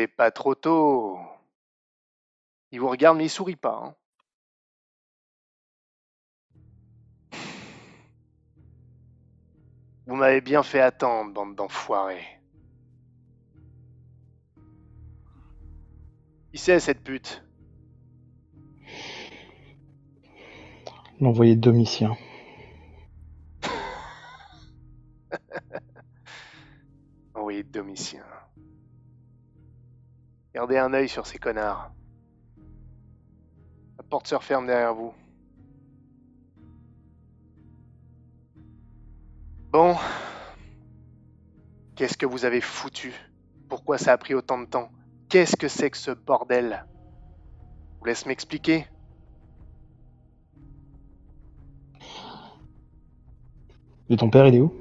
C'est pas trop tôt. Il vous regarde, mais il sourit pas. hein. Vous m'avez bien fait attendre, bande d'enfoirés. Qui c'est cette pute? L'envoyé de Domitien. Oui, Domitien. Gardez un œil sur ces connards. La porte se referme derrière vous. Bon. Qu'est-ce que vous avez foutu? Pourquoi ça a pris autant de temps? Qu'est-ce que c'est que ce bordel? Je vous laisse m'expliquer? Et ton père, il est où?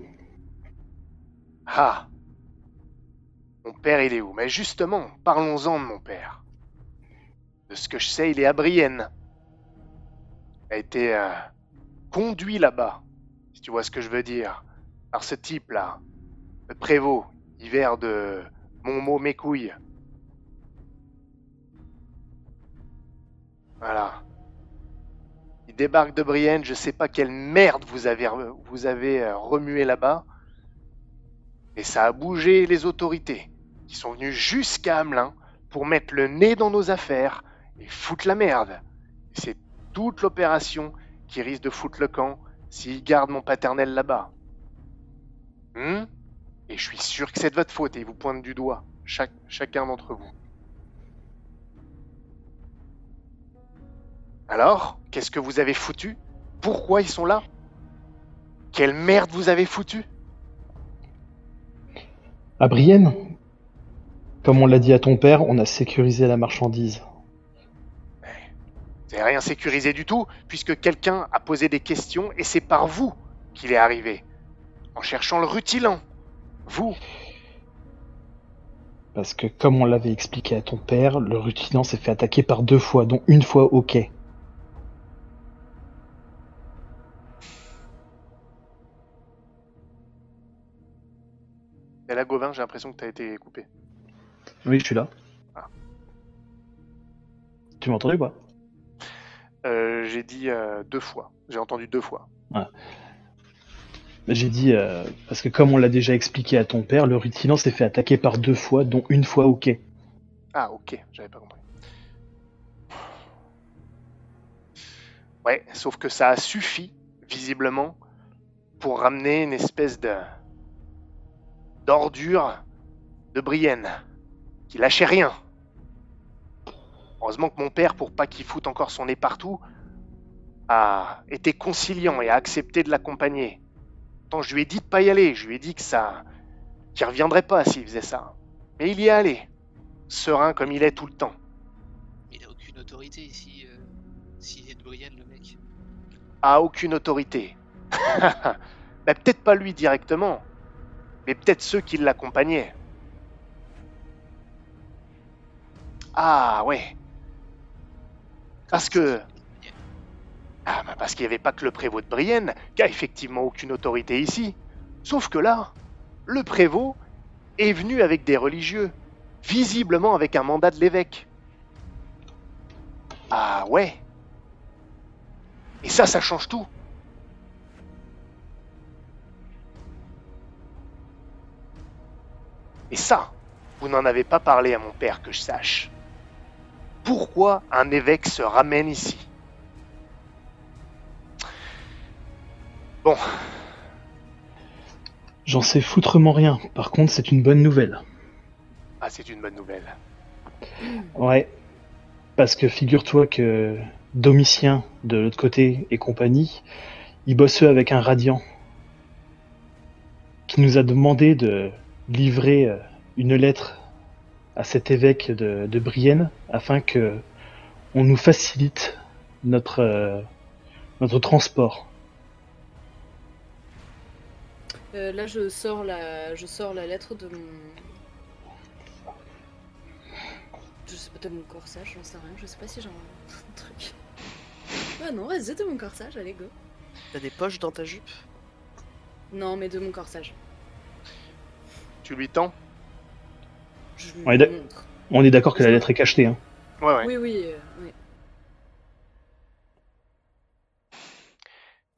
Ah père, il est où? Mais justement, parlons-en de mon père. De ce que je sais, il est à Brienne. Il a été euh, conduit là-bas, si tu vois ce que je veux dire, par ce type-là, le prévôt, hiver de mon mot mes couilles. Voilà. Il débarque de Brienne, je sais pas quelle merde vous avez, re- vous avez euh, remué là-bas. Et ça a bougé les autorités, qui sont venues jusqu'à Hamelin pour mettre le nez dans nos affaires et foutre la merde. C'est toute l'opération qui risque de foutre le camp s'ils gardent mon paternel là-bas. Hmm? Et je suis sûr que c'est de votre faute et ils vous pointent du doigt, chacun d'entre vous. Alors, qu'est-ce que vous avez foutu? Pourquoi ils sont là? Quelle merde vous avez foutu? À Brienne Comme on l'a dit à ton père, on a sécurisé la marchandise. C'est rien sécurisé du tout, puisque quelqu'un a posé des questions et c'est par vous qu'il est arrivé. En cherchant le rutilant. Vous. Parce que comme on l'avait expliqué à ton père, le rutilant s'est fait attaquer par deux fois, dont une fois au quai. Et là, Gauvin, j'ai l'impression que t'as été coupé. Oui, je suis là. Ah. Tu m'as entendu ou pas? Euh, j'ai dit euh, deux fois. J'ai entendu deux fois. J'ai dit, euh, parce que comme on l'a déjà expliqué à ton père, le rutilant s'est fait attaquer par deux fois, dont une fois au quai. Ah, ok, j'avais pas compris. Ouais, sauf que ça a suffi, visiblement, pour ramener une espèce de. d'ordure de Brienne, qui lâchait rien. Heureusement que mon père, pour pas qu'il foute encore son nez partout, a été conciliant et a accepté de l'accompagner. Pourtant, je lui ai dit de pas y aller, je lui ai dit que ça. qu'il reviendrait pas s'il faisait ça. Mais il y est allé serein comme il est tout le temps. Il a aucune autorité ici. euh, S'il est de Brienne, le mec. A aucune autorité. bah, peut-être pas lui directement, mais peut-être ceux qui l'accompagnaient. Ah ouais. Parce que. Ah bah parce qu'il n'y avait pas que le prévôt de Brienne qui a effectivement aucune autorité ici. Sauf que là, le prévôt est venu avec des religieux, visiblement avec un mandat de l'évêque. Ah ouais. Et ça, ça change tout. Et ça, vous n'en avez pas parlé à mon père que je sache. Pourquoi un évêque se ramène ici Bon, J'en sais foutrement rien. Par contre, c'est une bonne nouvelle. ah, c'est une bonne nouvelle. Ouais. Parce que figure-toi que Domitien, de l'autre côté, et compagnie, ils bossent eux avec un radiant qui nous a demandé de livrer euh, une lettre à cet évêque de, de Brienne afin que on nous facilite notre, euh, notre transport. Euh, là, je sors la, je sors la lettre de mon. Je sais pas de mon corsage, j'en sais rien. Je sais pas si j'ai un truc. Ah non, vas-y, de mon corsage, allez go. T'as des poches dans ta jupe? Non, mais de mon corsage. Tu lui tends? Je. On est d'accord que la lettre est cachetée. Hein. Ouais, ouais. Oui, oui, euh, oui.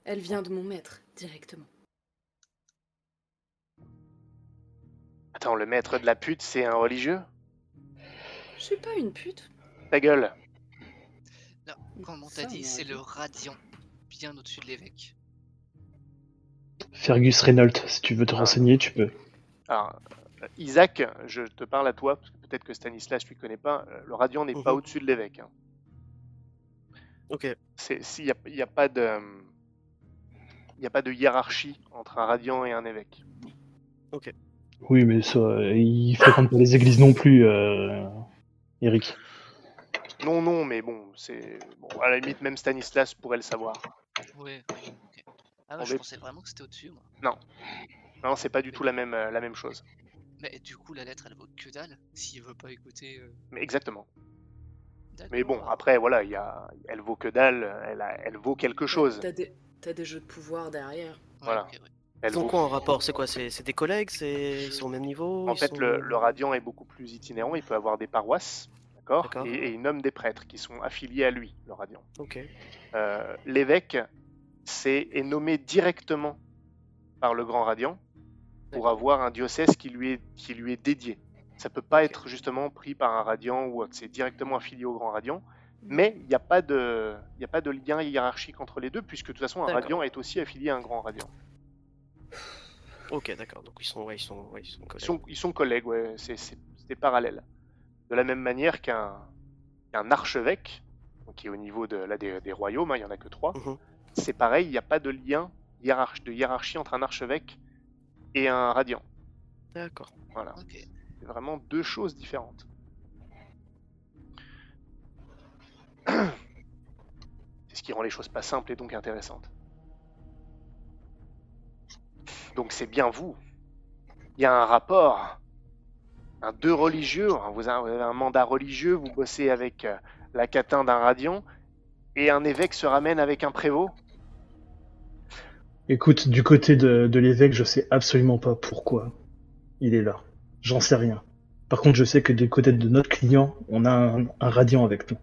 Elle vient de mon maître, directement. Attends, le maître de la pute, c'est un religieux? Je suis pas une pute. Ta gueule. Non, comme on t'a dit, c'est le radiant, bien au-dessus de l'évêque. Fergus Reynolds, si tu veux te Ah. renseigner, tu peux. Alors, euh, Isaac, je te parle à toi, parce que peut-être que Stanislas, tu connais pas. euh, Le radiant n'est pas Mhm. au-dessus de l'évêque. hein. Ok. S'il n'y a, il y a pas de. Il n'y a pas de hiérarchie entre un radiant et un évêque. Oui, mais ça, euh, il fréquente pas les églises non plus, euh, Eric. Non, non, mais bon, c'est. Bon, à la limite, même Stanislas pourrait le savoir. Ouais, ok. Ah ouais, je est- pensais vraiment que c'était au-dessus, moi. Non, c'est pas du tout la même, euh, la même chose. Mais du coup, la lettre, elle vaut que dalle, s'il veut pas écouter... euh, Mais exactement. Mais bon, après, voilà, il y a... elle vaut que dalle, elle, a- elle vaut quelque chose. T'as des... t'as des jeux de pouvoir derrière. Ouais, voilà. ok, ouais. Elle Ils ont vaut- quoi en rapport? C'est quoi? C'est c'est des collègues? C'est ils sont au même niveau? En Ils fait, sont- le, le radiant est beaucoup plus itinérant, il peut avoir des paroisses, d'accord? D'accord. et, et il nomme des prêtres qui sont affiliés à lui, le radiant. Ok. Euh, L'évêque c'est, est nommé directement par le grand radiant pour avoir un diocèse qui lui est, qui lui est dédié. Ça peut pas être justement pris par un radiant ou autre, c'est directement affilié au grand radiant. Mais il n'y a, pas de- y a pas de lien hiérarchique entre les deux, puisque de toute façon, un radiant est aussi affilié à un grand radiant. Ok, d'accord. Donc ils sont, ouais, ils sont, ouais, ils sont Ils collègues. sont, ils sont collègues, ouais, c'est c'est- c'est parallèle. De la même manière qu'un qu'un archevêque, qui est au niveau de, là, des, des royaumes, hein, il n'y en a que trois, Mhm. c'est pareil, il n'y a pas de lien hiérarch- de hiérarchie entre un archevêque et un radiant. D'accord. Voilà, c'est vraiment deux choses différentes. C'est ce qui rend les choses pas simples et donc intéressantes. Donc c'est bien vous. Il y a un rapport. Un deux religieux, hein, vous avez un mandat religieux, vous bossez avec euh, la catin d'un radiant, et un évêque se ramène avec un prévôt. Écoute, du côté de, l'évêque, je sais absolument pas pourquoi il est là. J'en sais rien. Par contre, je sais que du côté de notre client, on a un, un radiant avec nous.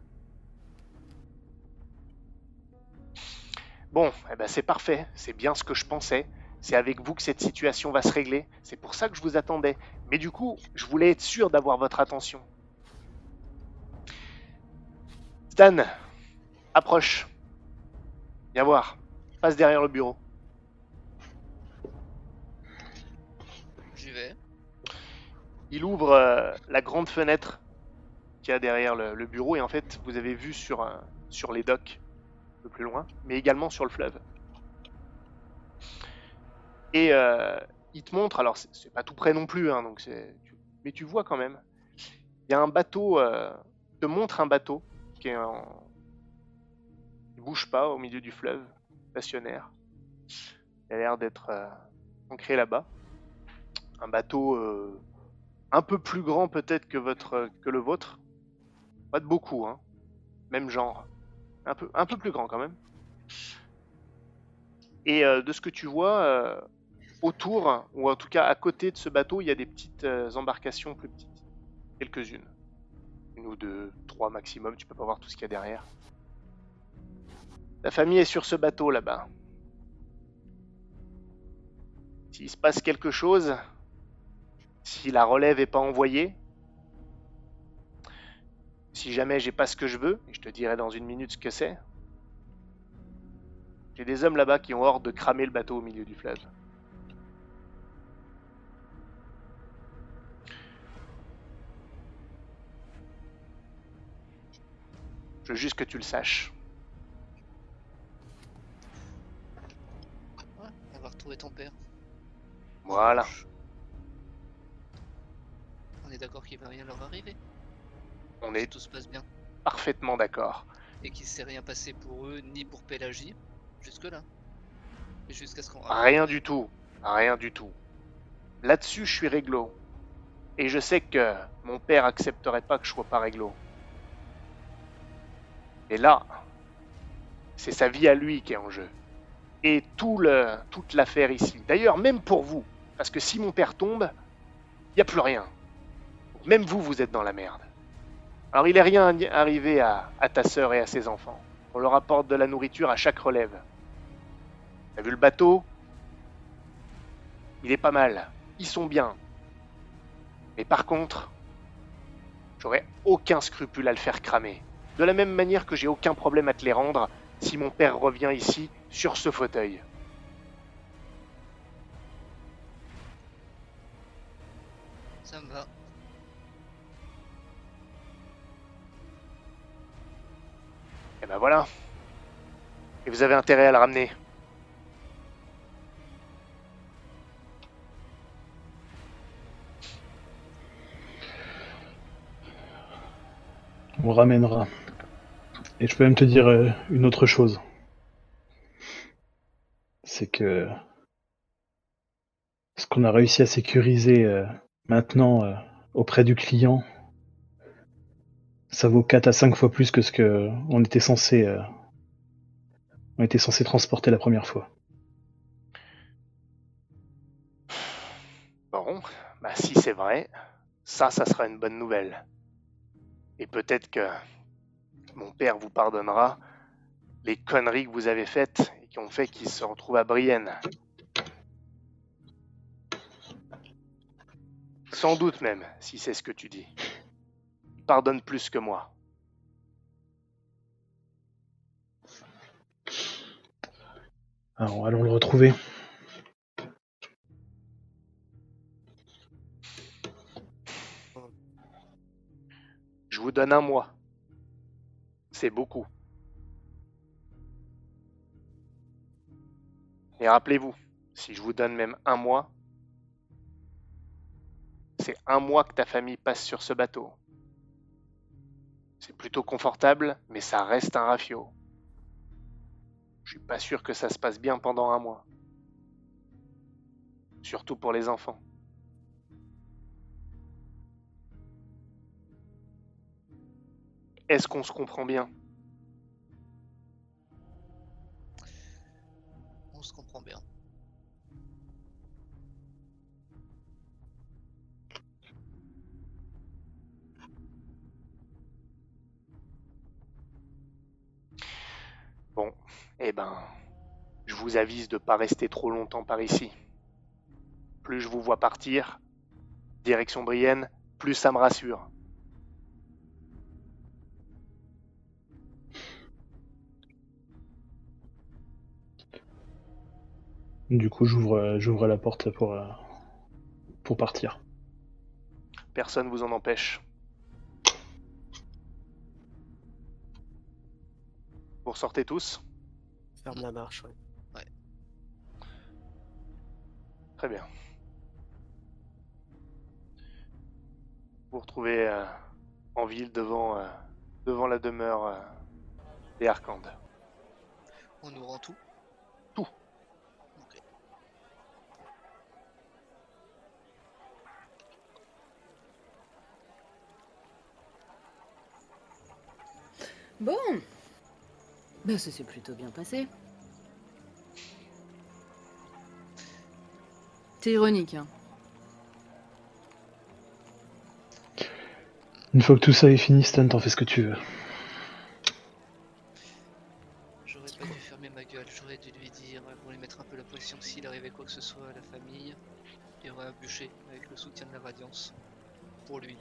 Bon, eh ben c'est parfait, c'est bien ce que je pensais. C'est avec vous que cette situation va se régler. C'est pour ça que je vous attendais. Mais du coup, je voulais être sûr d'avoir votre attention. Stan, approche. Viens voir. Passe derrière le bureau. Il ouvre euh, la grande fenêtre qu'il y a derrière le, bureau et en fait, vous avez vu sur, les docks un peu plus loin, mais également sur le fleuve. Et euh, il te montre, alors c'est pas tout près non plus, hein, mais tu vois quand même. Il y a un bateau, euh, il te montre un bateau qui est bouge pas au milieu du fleuve, stationnaire. Il a l'air d'être euh, ancré là-bas. Un bateau euh, un peu plus grand peut-être que, le vôtre. Pas de beaucoup, hein. Même genre. Un peu, plus grand quand même. Et euh, de ce que tu vois, euh, autour, ou en tout cas à côté de ce bateau, il y a des petites euh, embarcations plus petites. Quelques-unes. Une ou deux, trois maximum, tu peux pas voir tout ce qu'il y a derrière. Ta famille est sur ce bateau là-bas. S'il se passe quelque chose, si la relève est pas envoyée, si jamais j'ai pas ce que je veux, et je te dirai dans une minute ce que c'est, j'ai des hommes là-bas qui ont ordre de cramer le bateau au milieu du fleuve. Je veux juste que tu le saches. Ouais, va retrouver ton père. Voilà. On est tout se passe bien. parfaitement d'accord. Et qu'il s'est rien passé pour eux, ni pour Pélagie. Jusque-là. Et Jusqu'à ce qu'on... Rien du tout. Rien du tout. Là-dessus, je suis réglo. Et je sais que mon père accepterait pas que je sois pas réglo. Et là, c'est sa vie à lui qui est en jeu. Et tout le, toute l'affaire ici. D'ailleurs, même pour vous. Parce que si mon père tombe, il n'y a plus rien. Même vous, vous êtes dans la merde. Alors il est rien arrivé à, à ta sœur et à ses enfants. On leur apporte de la nourriture à chaque relève. T'as vu le bateau? Il est pas mal. Ils sont bien. Mais par contre, j'aurais aucun scrupule à le faire cramer. De la même manière que j'ai aucun problème à te les rendre si mon père revient ici sur ce fauteuil. Ça me va. Ben voilà. Et vous avez intérêt à le ramener. On ramènera. Et je peux même te dire euh, une autre chose. C'est que ce qu'on a réussi à sécuriser euh, maintenant euh, auprès du client, ça vaut 4 à 5 fois plus que ce que on était censé euh, on était censé transporter la première fois. Bon, bah si c'est vrai, ça, ça sera une bonne nouvelle. Et peut-être que mon père vous pardonnera les conneries que vous avez faites et qui ont fait qu'il se retrouve à Brienne. Sans doute même, si c'est ce que tu dis. Pardonne plus que moi. Alors allons le retrouver. Je vous donne un mois. C'est beaucoup. Et rappelez-vous, si je vous donne même un mois, c'est un mois que ta famille passe sur ce bateau. C'est plutôt confortable, mais ça reste un rafio. Je suis pas sûr que ça se passe bien pendant un mois. Surtout pour les enfants. Est-ce qu'on se comprend bien? On se comprend bien. Eh ben, je vous avise de pas rester trop longtemps par ici. Plus je vous vois partir, direction Brienne, plus ça me rassure. Du coup, j'ouvre j'ouvre la porte pour euh, pour partir. Personne vous en empêche. Vous ressortez tous? Ferme la marche, ouais. Très bien. Vous vous retrouvez euh, en ville devant, euh, devant la demeure euh, des Arcandes. On nous rend tout Tout. Ok. Bon. Bah, ça s'est plutôt bien passé. T'es ironique, hein. Une fois que tout ça est fini, Stan, t'en fais ce que tu veux. J'aurais pas dû fermer ma gueule, j'aurais dû lui dire euh, pour lui mettre un peu la pression s'il arrivait quoi que ce soit à la famille. Il aurait un bûcher avec le soutien de la Radiance. Pour lui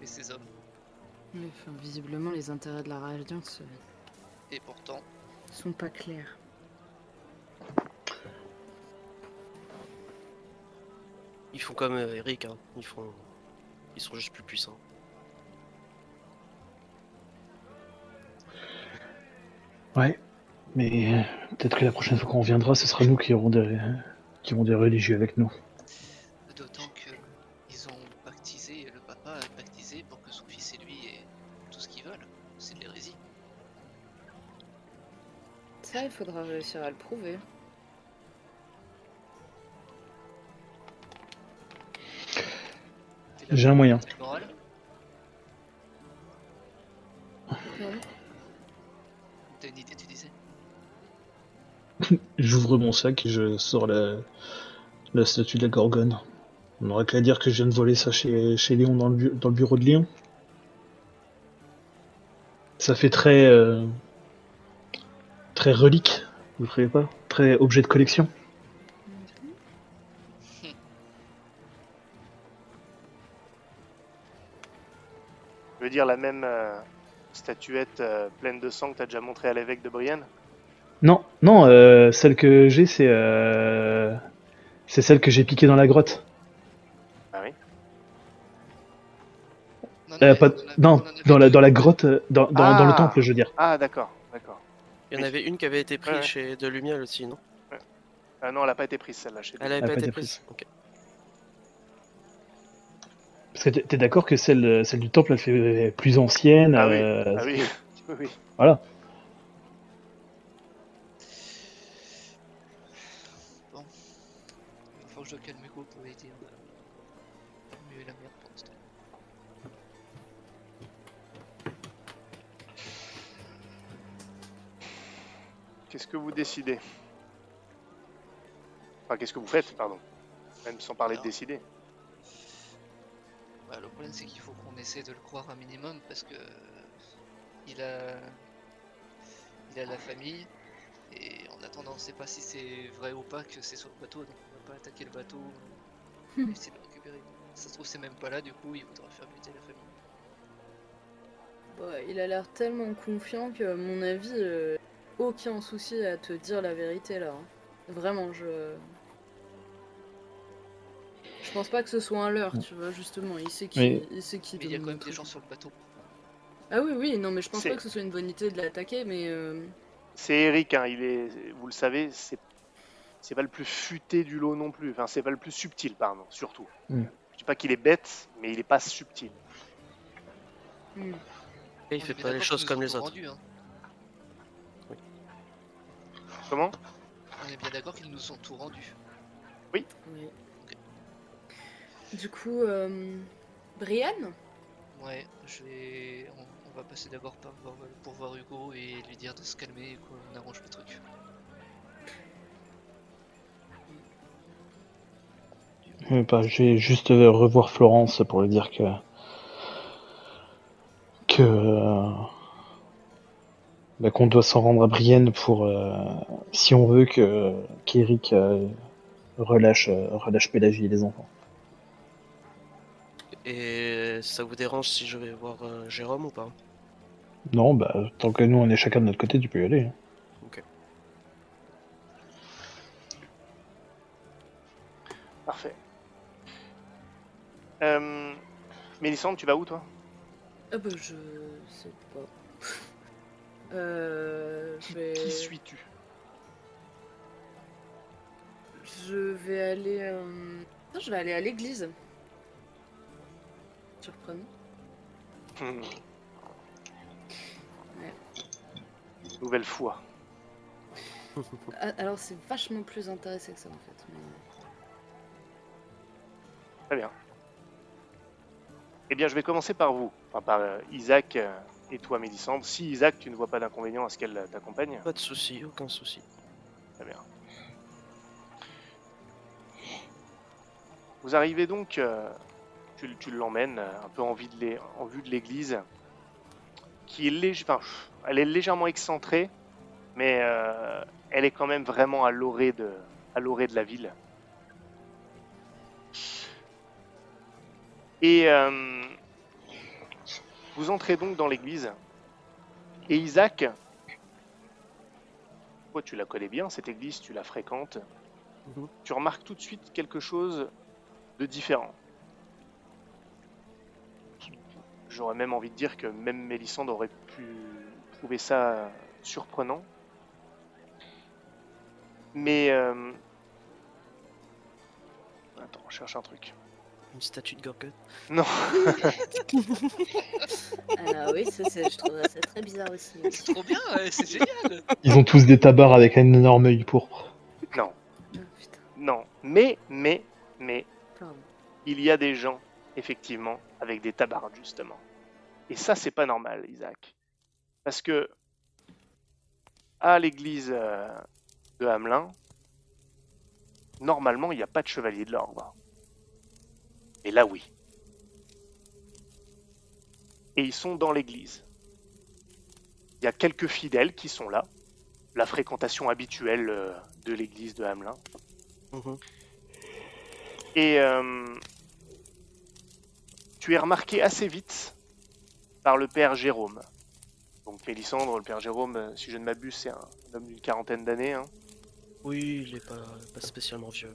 et ses hommes. Mais enfin, visiblement, les intérêts de la Radiance euh, Et pourtant, sont pas clairs. Ils font comme euh, Eric, hein. Ils font. Ils sont juste plus puissants. Ouais. Mais euh, peut-être que la prochaine fois qu'on reviendra, ce sera nous qui aurons des qui auront des religieux avec nous. Il faudra réussir à le prouver. J'ai un moyen. T'as une idée, tu disais J'ouvre mon sac et je sors la, la statue de la Gorgone. On aurait qu'à dire que je viens de voler ça chez, chez Léon dans le, bu- dans le bureau de Léon. Ça fait très. euh, très relique, vous trouvez pas Très objet de collection. Je veux dire la même euh, statuette euh, pleine de sang que t'as déjà montré à l'évêque de Brienne? Non, non, euh, celle que j'ai, c'est. euh, c'est celle que j'ai piquée dans la grotte. Ah oui? Non, Euh, mais pas- on en a- on non, en a dans la, dans la grotte, dans, dans, dans le Ah. temple, je veux dire. Ah d'accord, d'accord. Il y en Oui. avait une qui avait été prise Ouais. chez De Lumière aussi, non Ah non, elle a pas été prise celle-là chez Elle lui. avait a pas pas été été prise. Ok. Parce que t'es d'accord que celle, celle du temple, elle fait plus ancienne. Ah oui, euh, Ah oui, oui, oui. Voilà. Qu'est-ce que vous décidez Enfin, qu'est-ce que vous faites, pardon Même sans parler de décider. Bah, le problème c'est qu'il faut qu'on essaie de le croire un minimum parce que il a il a la famille et en attendant on sait pas si c'est vrai ou pas que c'est sur le bateau donc on va pas attaquer le bateau et essayer de le récupérer. Ça se trouve c'est même pas là du coup il voudra faire buter la famille. Bah, il a l'air tellement confiant que, à mon avis, euh, aucun souci à te dire la vérité là. hein. Vraiment, je. Je pense pas que ce soit un leurre, tu vois, justement. Il sait qui, Mais- il sait qui Mais il y a quand même des gens sur le bateau. Ah oui, oui, non, mais je pense pas que ce soit une bonne idée de l'attaquer, mais. euh, C'est Eric, hein, il est, vous le savez, c'est c'est pas le plus futé du lot non plus. Enfin, c'est pas le plus subtil, pardon, surtout. Mm. Je dis pas qu'il est bête, mais il est pas subtil. Et il fait pas les choses comme les autres. hein. Comment On est bien d'accord qu'ils nous ont tout rendu. Oui. Du coup, euh... Brian Ouais, je vais. On, on va passer d'abord par voir, pour voir Hugo et lui dire de se calmer et qu'on arrange le truc. Euh, bah, je vais juste euh, revoir Florence pour lui dire que. que. Euh, bah, qu'on doit s'en rendre à Brienne pour. euh, si on veut que qu'Eric euh, relâche, euh, relâche Pélagie et les enfants. Et ça vous dérange si je vais voir euh, Jérôme ou pas? Non, bah, tant que nous on est chacun de notre côté, tu peux y aller. hein. Parfait. Euh, Mélissandre, tu vas où, toi? Ah bah, je sais pas. Euh... Je vais... Qui suis-tu? Je vais aller... euh, non, je vais aller à l'église. Surprenant. Hmm. Ouais. Nouvelle foi. Ah, alors c'est vachement plus intéressant que ça en fait. mais- Très bien. Eh bien, je vais commencer par vous, enfin par euh, Isaac euh, et toi, Mélissandre. Si Isaac, tu ne vois pas d'inconvénient à ce qu'elle t'accompagne, Pas de souci, aucun souci. très bien. Vous arrivez donc, euh, tu, tu l'emmènes euh, un peu en, vue de l'église, qui est, enfin, elle est légèrement excentrée, mais euh, elle est quand même vraiment à l'orée de, à l'orée de la ville. Et euh, vous entrez donc dans l'église. Et Isaac, toi tu la connais bien, cette église, tu la fréquentes. Mhm. Tu remarques tout de suite quelque chose de différent. J'aurais même envie de dire que même Mélissande aurait pu trouver ça surprenant. Mais... euh, Attends, on cherche un truc. Une statue de Gorgon. Non, Ah oui, ça, c'est- je trouverais ça très bizarre aussi. C'est trop bien, ouais, c'est génial Ils ont tous des tabards avec un énorme œil pourpre. non, putain, non. Mais, mais, mais, pardon. il y a des gens, effectivement, avec des tabards, justement. Et ça, c'est pas normal, Isaac. Parce que, à l'église euh, de Hamelin, normalement, il n'y a pas de chevalier de l'ordre. Et là, oui. Et ils sont dans l'église. Il y a quelques fidèles qui sont là, la fréquentation habituelle euh, de l'église de Hamelin. Mhm. Et euh, tu es remarqué assez vite par le père Jérôme. Donc Mélissandre, le père Jérôme, euh, si je ne m'abuse, c'est un homme d'une quarantaine d'années. hein. Oui, il est pas, pas spécialement vieux.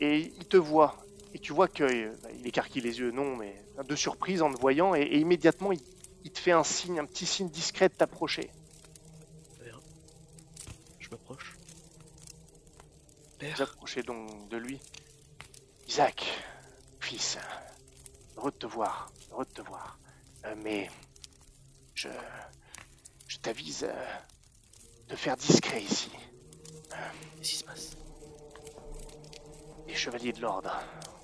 Et il te voit. Et tu vois qu'il écarquille les yeux, non, mais de surprise en te voyant. Et, et immédiatement, il, il te fait un signe, un petit signe discret de t'approcher. Je m'approche. Vous Père, approchez donc de lui. Isaac, fils, heureux de te voir, heureux de te voir. Euh, mais je, je t'avise euh, de faire discret ici. qu'est-ce qui se passe? Les chevaliers de l'ordre,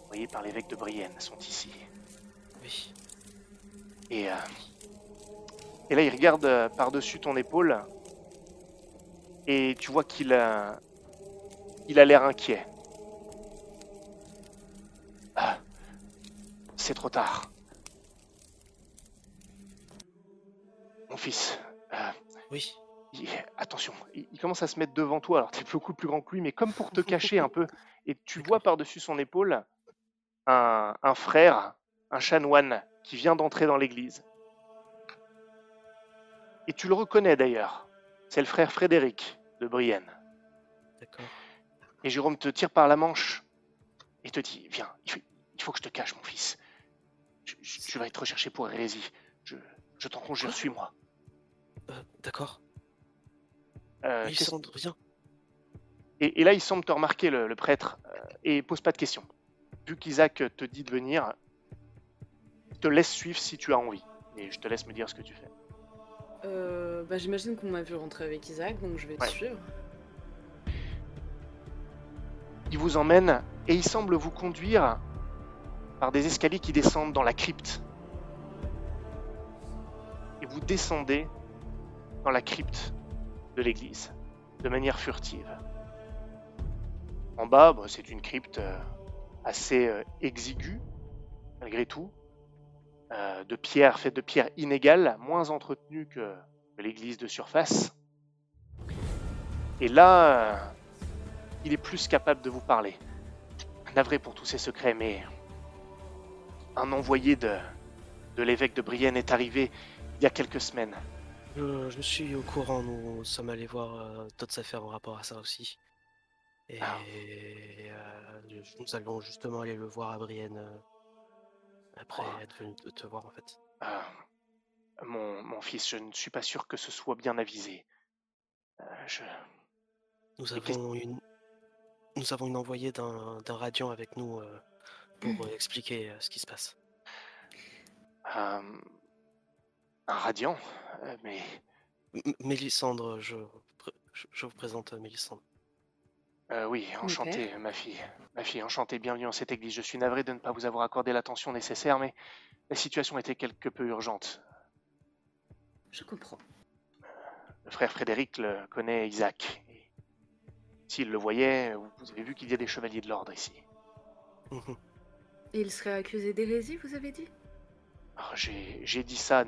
envoyés par l'évêque de Brienne, sont ici. Oui. Et, euh, et là, il regarde euh, par-dessus ton épaule. Et tu vois qu'il a, il a l'air inquiet. Ah, c'est trop tard. Mon fils, euh, Oui. il- attention, il, il commence à se mettre devant toi. Alors, tu es beaucoup plus grand que lui, mais comme pour te cacher un peu. Et tu vois par-dessus son épaule un, un frère, un chanoine, qui vient d'entrer dans l'église. Et tu le reconnais d'ailleurs. C'est le frère Frédéric de Brienne. D'accord. Et Jérôme te tire par la manche et te dit Viens, il faut, il faut que je te cache, mon fils. Je, je- tu vas être recherché pour hérésie. Je, je t'en conjure, suis-moi. Euh, D'accord. Euh, Oui, et, et là, il semble te remarquer, le, le prêtre, euh, et pose pas de questions. Vu qu'Isaac te dit de venir, te laisse suivre si tu as envie. Et je te laisse me dire ce que tu fais. Euh, bah, J'imagine qu'on m'a vu rentrer avec Isaac, donc je vais te Ouais. suivre. Il vous emmène et il semble vous conduire par des escaliers qui descendent dans la crypte. Et vous descendez dans la crypte de l'église de manière furtive. En bas, bah, c'est une crypte euh, assez euh, exiguë, malgré tout, euh, de pierre, faite de pierre inégale, moins entretenue que, l'église de surface. Et là, euh, il est plus capable de vous parler. Navré pour tous ces secrets, mais un envoyé de, de l'évêque de Brienne est arrivé il y a quelques semaines. Je, je suis au courant, nous sommes allés voir d'autres affaires en rapport à ça aussi. Et Ah. euh, nous allons justement aller le voir à Brienne euh, après Oh. être venu te, te voir en fait. Euh, mon, mon fils, je ne suis pas sûr que ce soit bien avisé. Euh, je... Nous Et avons une, nous avons une envoyée d'un d'un radiant avec nous euh, pour euh, expliquer euh, ce qui se passe. euh, un radiant, euh, mais M- Mélissandre, je, je, vous présente euh, Mélissandre. Euh, oui, enchanté, ma fille. Ma fille, enchanté, bienvenue en cette église. Je suis navré de ne pas vous avoir accordé l'attention nécessaire, mais la situation était quelque peu urgente. Je comprends. Le frère Frédéric le connaît Isaac. S'il le voyait, vous avez vu qu'il y a des chevaliers de l'ordre ici. Il serait accusé d'hérésie, vous avez dit? Alors, J'ai dit ça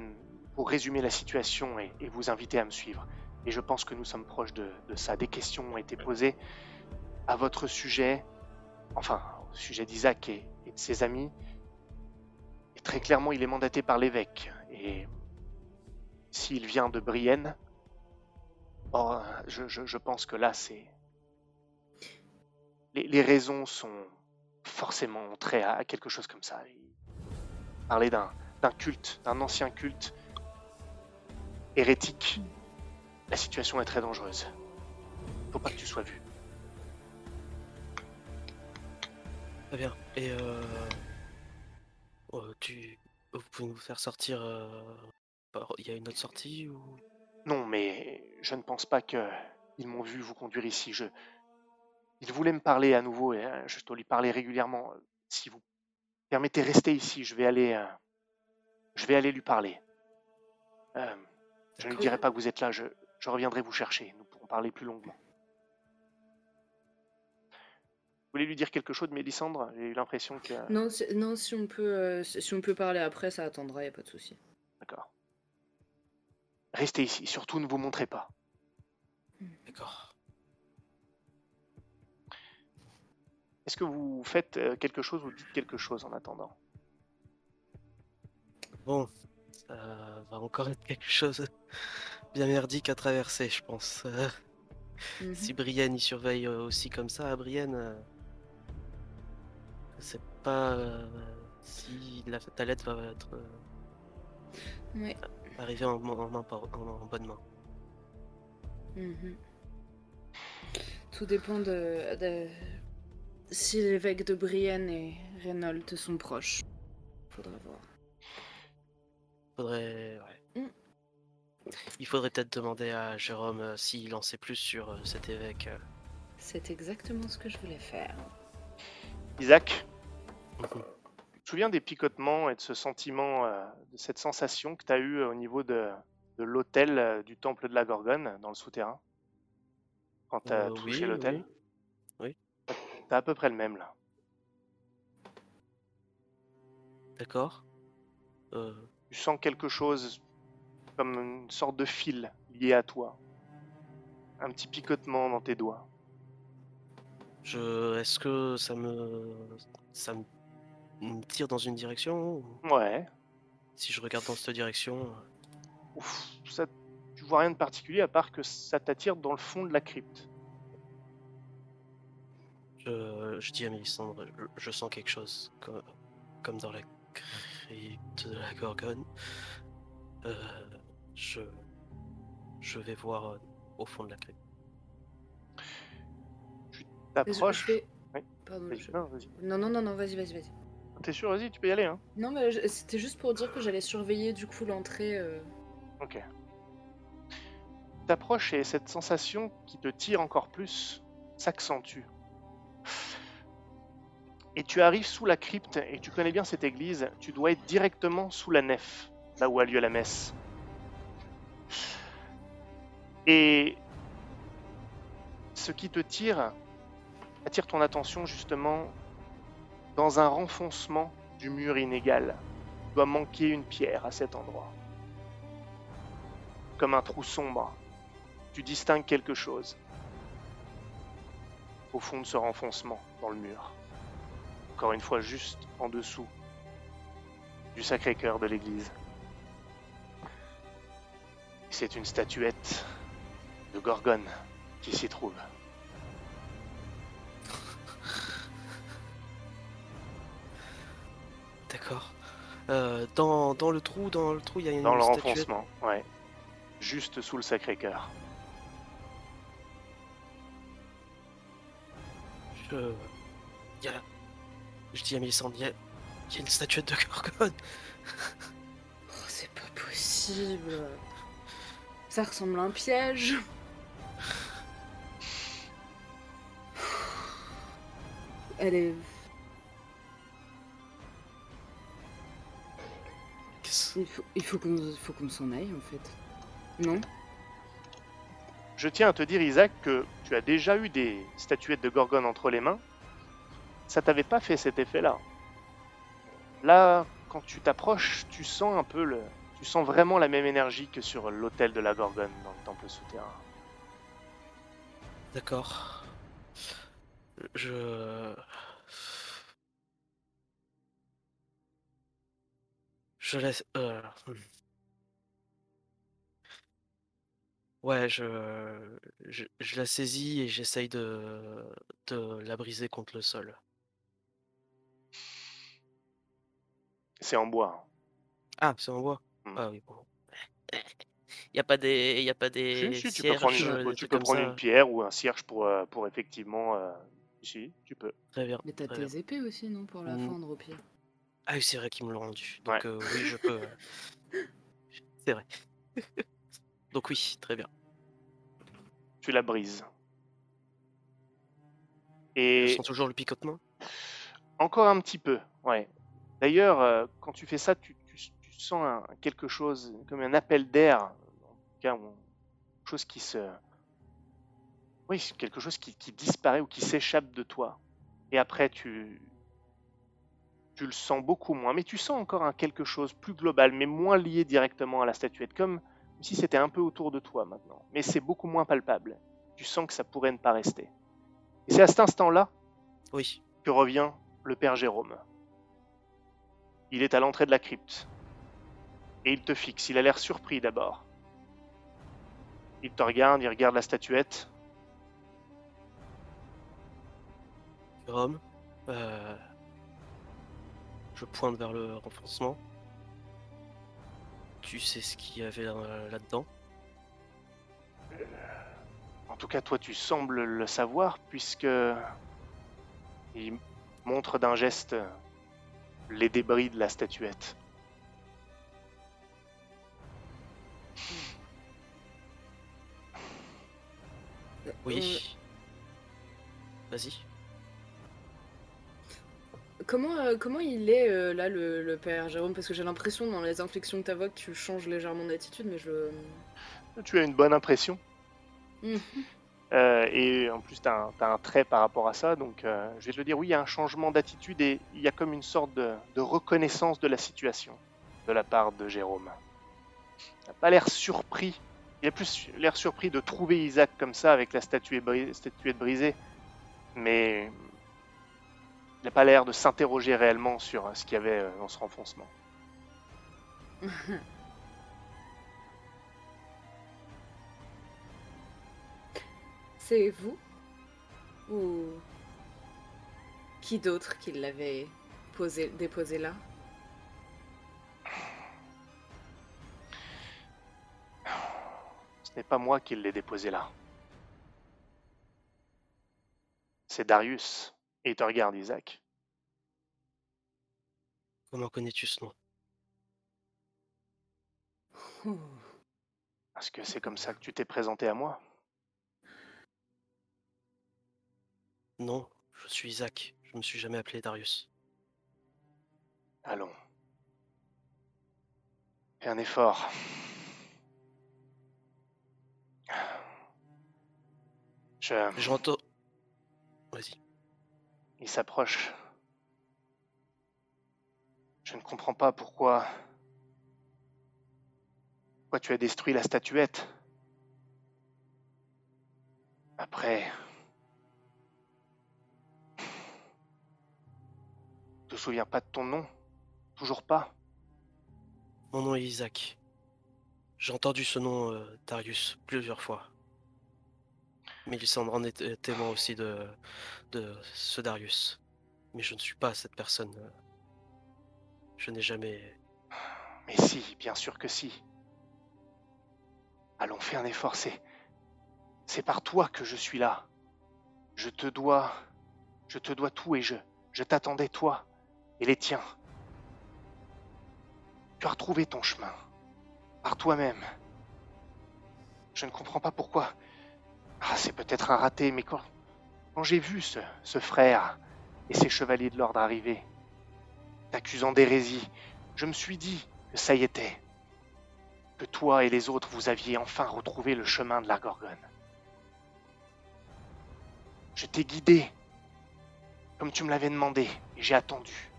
pour résumer la situation et, et vous inviter à me suivre. Et je pense que nous sommes proches de, de ça. Des questions ont été posées à votre sujet, enfin au sujet d'Isaac et, de ses amis. Très clairement, il est mandaté par l'évêque. Et s'il vient de Brienne, oh, je, pense que là, c'est... Les, raisons sont forcément trait à, quelque chose comme ça. D'un d'un culte, d'un ancien culte hérétique. La situation est très dangereuse. Faut pas que tu sois vu. Très bien. Et euh, euh, tu, vous pouvez nous faire sortir. euh, Il y a une autre sortie ou? Non, mais je ne pense pas que ils m'ont vu vous conduire ici. Je, il voulait me parler à nouveau et euh, je dois lui parler régulièrement. Si vous permettez, rester ici. Je vais aller, euh, je vais aller lui parler. Euh, je ne lui dirai pas que vous êtes là. Je, je reviendrai vous chercher. Nous pourrons parler plus longuement. Vous voulez lui dire quelque chose, Mélissandre J'ai eu l'impression que. Non, si- non si, on peut, euh, si on peut parler après, ça attendra, y a pas de souci. D'accord. Restez ici, surtout ne vous montrez pas. D'accord. Est-ce que vous faites euh, quelque chose ou dites quelque chose en attendant? Bon, ça va encore être quelque chose bien merdique à traverser, je pense. Euh, Mhm. Si Brienne y surveille euh, aussi comme ça, Brienne, je sais pas euh, si la ta lettre va être euh, Ouais. arrivée en, en main en- en bonne main. Mhm. Tout dépend de, de- si l'évêque de Brienne et Reynolds sont proches. Faudra voir. Faudrait, ouais. Mm. Il faudrait peut-être demander à Jérôme euh, s'il en sait plus sur euh, cet évêque. euh. C'est exactement ce que je voulais faire. Isaac, tu te souviens des picotements et de ce sentiment, euh, de cette sensation que tu as eue au niveau de, de l'hôtel euh, du temple de la Gorgone dans le souterrain? Quand tu as Euh, touché oui, l'hôtel? oui. T'as à peu près le même là. D'accord. Euh, Tu sens quelque chose comme une sorte de fil lié à toi. Un petit picotement dans tes doigts. je, est-ce que ça me, ça me, me tire dans une direction ou Ouais. Si je regarde dans cette direction, euh, Ouf, ça, tu vois rien de particulier à part que ça t'attire dans le fond de la crypte. je, je dis à Mélissandre, je, je sens quelque chose, comme, comme dans la crypte de la Gorgone. Euh, je, je vais voir euh, au fond de la crypte. Je- T'approches. je vais- Oui. Pardon, Vas-y, je- non, vas-y. Non, non, non, non, vas-y, vas-y, vas-y. T'es sûr, vas-y, tu peux y aller. Hein. Non, mais c'était juste pour dire que j'allais surveiller du coup l'entrée. euh, Ok. T'approches et cette sensation qui te tire encore plus s'accentue. Et tu arrives sous la crypte et tu connais bien cette église. Tu dois être directement sous la nef, là où a lieu la messe. Et ce qui te tire attire ton attention justement dans un renfoncement du mur inégal. Doit manquer une pierre à cet endroit comme un trou sombre. Tu distingues quelque chose au fond de ce renfoncement dans le mur. Encore une fois, juste en dessous du Sacré-Cœur de l'église. C'est une statuette de Gorgone qui s'y trouve. D'accord. Euh, dans, dans le trou, dans le trou, il y a une Dans le statuette. renfoncement, ouais. Juste sous le Sacré-Cœur. Je, il y a, je dis à Mélissandre, il y a, il y a une statuette de Gorgone. Oh, c'est pas possible. Ça ressemble à un piège. Elle est. Il faut, il faut qu'on s'en aille en fait. Non? Je tiens à te dire, Isaac, que tu as déjà eu des statuettes de Gorgone entre les mains. Ça t'avait pas fait cet effet-là. Là, quand tu t'approches, tu sens un peu le. Tu sens vraiment la même énergie que sur l'autel de la Gorgone dans le temple souterrain. D'accord. Je. Je laisse. euh. Ouais, je... je. je la saisis et j'essaye de. de la briser contre le sol. C'est en bois. Ah, c'est en bois. Hmm. Ah oui, bon. Y a pas des. Y a pas des. Si, si, tu peux prendre, cierges, une, tu peux prendre pierre ou un cierge pour, euh, pour effectivement. euh, Si, tu peux. Très bien. Mais t'as bien. tes épées aussi, non Pour la Mm. fendre au pire. Ah oui, c'est vrai qu'ils me l'ont rendu. Donc Ouais. euh, oui, je peux. c'est vrai. Donc oui, très bien. Tu la brises. Je Et sens toujours le picotement. encore un petit peu, ouais. D'ailleurs, euh, quand tu fais ça, tu, tu- tu sens un- quelque chose, comme un appel d'air, en tout cas, quelque chose qui se. Oui, quelque chose qui, qui disparaît ou qui s'échappe de toi. Et après, tu. Tu le sens beaucoup moins. Mais tu sens encore un quelque chose plus global, mais moins lié directement à la statuette. Comme si c'était un peu autour de toi maintenant. Mais c'est beaucoup moins palpable. Tu sens que ça pourrait ne pas rester. Et c'est à cet instant-là Oui. que revient le père Jérôme. Il est à l'entrée de la crypte. Et il te fixe. Il a l'air surpris d'abord. Il te regarde, il regarde la statuette. Jérôme, euh, je pointe vers le renforcement. Tu sais ce qu'il y avait là- là-dedans En tout cas, toi, tu sembles le savoir, puisque il montre d'un geste les débris de la statuette. Oui. Vas-y. Comment, euh, comment il est euh, là, le, le père Jérôme? Parce que j'ai l'impression, dans les inflexions de ta voix, que tu changes légèrement d'attitude, mais je. Tu as une bonne impression. Mhm. Euh, et en plus, tu as, un trait par rapport à ça. Donc, je vais te le dire, oui, il y a un changement d'attitude et il y a comme une sorte de, de reconnaissance de la situation de la part de Jérôme. Il n'a pas l'air surpris. Il a plus l'air surpris de trouver Isaac comme ça avec la statuette brisée. Mais il n'a pas l'air de s'interroger réellement sur ce qu'il y avait euh, dans ce renfoncement. C'est vous? Ou. Qui d'autre qui l'avait posé, déposé là? Ce n'est pas moi qui l'ai déposé là. C'est Darius. Et il te regarde, Isaac. Comment connais-tu ce nom? Parce que c'est comme ça que tu t'es présenté à moi. Non, je suis Isaac. Je me suis jamais appelé Darius. Allons. Fais un effort. Je... J'entends. Vas-y. Il s'approche. Je ne comprends pas pourquoi... Pourquoi tu as détruit la statuette? Après... Tu te souviens pas de ton nom? Toujours pas? Mon nom est Isaac. J'ai entendu ce nom, euh, Darius, plusieurs fois. Mélisandre en est euh, témoin aussi de, de ce Darius. Mais je ne suis pas cette personne. euh. Je n'ai jamais. Mais si, bien sûr que si. Allons, fais un effort, c'est... C'est par toi que je suis là. Je te dois... Je te dois tout et je... Je t'attendais, toi, et les tiens. Tu as retrouvé ton chemin. Par toi-même. Je ne comprends pas pourquoi. Ah, c'est peut-être un raté, mais quand... J'ai vu ce, ce frère et ses chevaliers de l'ordre arriver, t'accusant d'hérésie, je me suis dit que ça y était. Que toi et les autres, vous aviez enfin retrouvé le chemin de la Gorgone. Je t'ai guidé, comme tu me l'avais demandé, et j'ai attendu,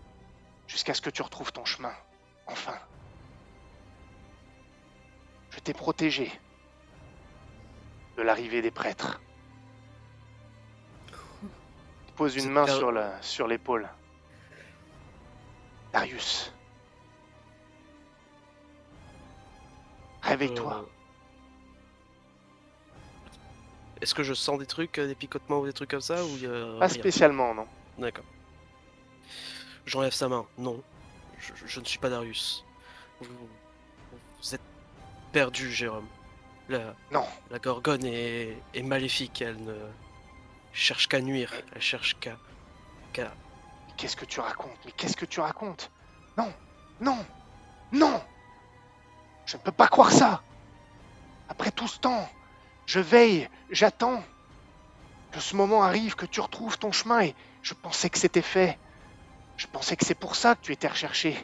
jusqu'à ce que tu retrouves ton chemin, enfin. Je t'ai protégé de l'arrivée des prêtres. Il pose une main sur la- sur l'épaule. Darius. Réveille-toi. Euh, Est-ce que je sens des trucs, euh, des picotements ou des trucs comme ça ou euh, Pas spécialement, non. D'accord. J'enlève sa main. Non, je, je ne suis pas Darius. Vous, vous êtes perdu, Jérôme. La, Non. la Gorgone est, est maléfique. Elle ne cherche qu'à nuire. Elle cherche qu'à. qu'à. Mais Qu'est-ce que tu racontes? Mais qu'est-ce que tu racontes? Non, non, non Je ne peux pas croire ça Après tout ce temps, je veille, j'attends que ce moment arrive, que tu retrouves ton chemin et je pensais que c'était fait. Je pensais que c'est pour ça que tu étais recherché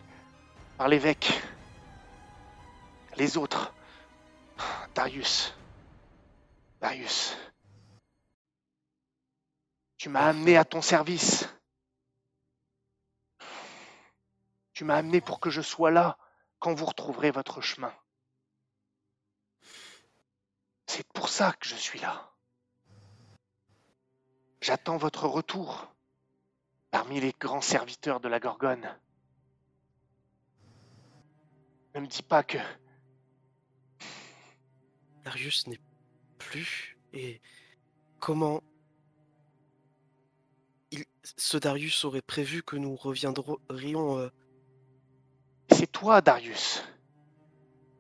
par l'évêque. Les autres. Darius. Darius. Tu m'as amené à ton service. Tu m'as amené pour que je sois là quand vous retrouverez votre chemin. C'est pour ça que je suis là. J'attends votre retour parmi les grands serviteurs de la Gorgone. Ne me dis pas que Darius n'est plus. Et comment. Il... Ce Darius aurait prévu que nous reviendrions. euh, c'est toi, Darius.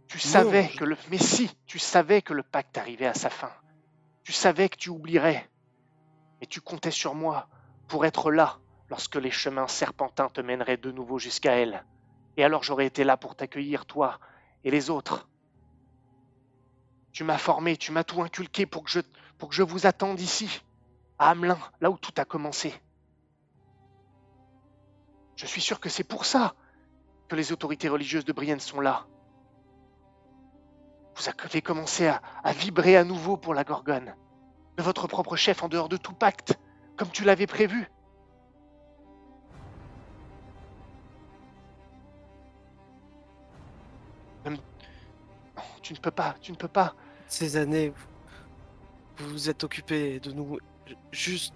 Tu savais je- que le... Mais si, tu savais que le pacte arrivait à sa fin. Tu savais que tu oublierais. Mais tu comptais sur moi pour être là lorsque les chemins serpentins te mèneraient de nouveau jusqu'à elle. Et alors j'aurais été là pour t'accueillir, toi et les autres. Tu m'as formé, tu m'as tout inculqué pour que je, pour que je vous attende ici, à Hamelin, là où tout a commencé. Je suis sûr que c'est pour ça que les autorités religieuses de Brienne sont là. Vous avez commencé à, à vibrer à nouveau pour la Gorgone, de votre propre chef en dehors de tout pacte, comme tu l'avais prévu. Tu ne peux pas, tu ne peux pas. Ces années, vous vous êtes occupé de nous juste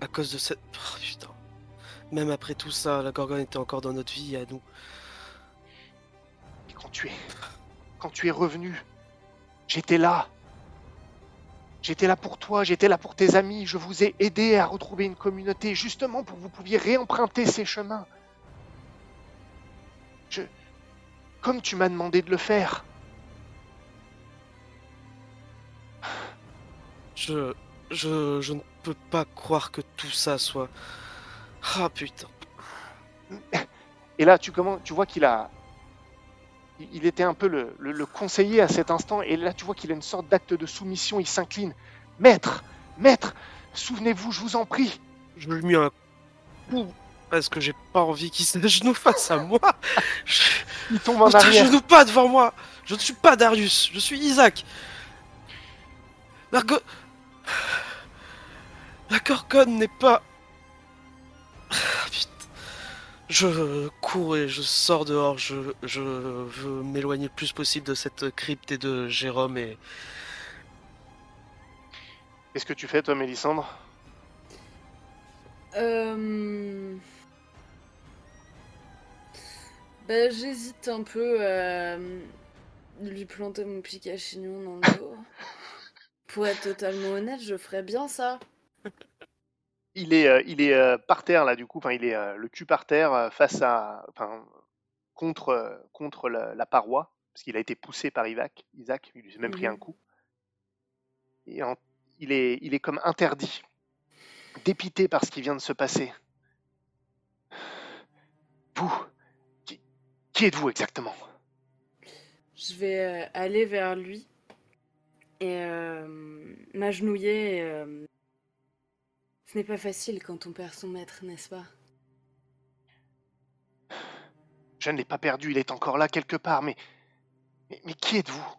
à cause de cette. Oh, putain. Même après tout ça, la Gorgone était encore dans notre vie à nous. Et quand tu es, quand tu es revenu, j'étais là. J'étais là pour toi, j'étais là pour tes amis, je vous ai aidé à retrouver une communauté justement pour que vous pouviez réemprunter ces chemins. Je, comme tu m'as demandé de le faire. Je, je, je ne peux pas croire que tout ça soit. Ah putain. Et là, tu commences, tu vois qu'il a, il était un peu le, le- le conseiller à cet instant, et là, tu vois qu'il a une sorte d'acte de soumission. Il s'incline, maître, maître, souvenez-vous, je vous en prie. Je lui mis un coup parce que j'ai pas envie qu'il s'agenouille face à moi. Je... Il tombe en Ne arrière. t'agenouille pas devant moi. Je ne suis pas Darius, je suis Isaac. La go... La Gorgone n'est pas... Ah, putain. Je cours et je sors dehors. Je, je veux m'éloigner le plus possible de cette crypte et de Jérôme et... Qu'est-ce que tu fais, toi, Mélissandre? Euh... Bah, j'hésite un peu à lui planter mon pic à chignon dans le dos. Pour être totalement honnête, je ferais bien ça. Il est, euh, il est euh, par terre là, du coup. Enfin, il est euh, le cul par terre face à, enfin, contre, contre la, la paroi, parce qu'il a été poussé par Isaac. Isaac, il lui a même pris un Mhm. coup. Et en- il est, il est comme interdit, dépité par ce qui vient de se passer. Vous, qui, qui êtes-vous exactement? Je vais aller vers lui et euh, m'agenouiller. euh, Ce n'est pas facile quand on perd son maître, n'est-ce pas? Je ne l'ai pas perdu, il est encore là quelque part, mais, mais, mais qui êtes-vous?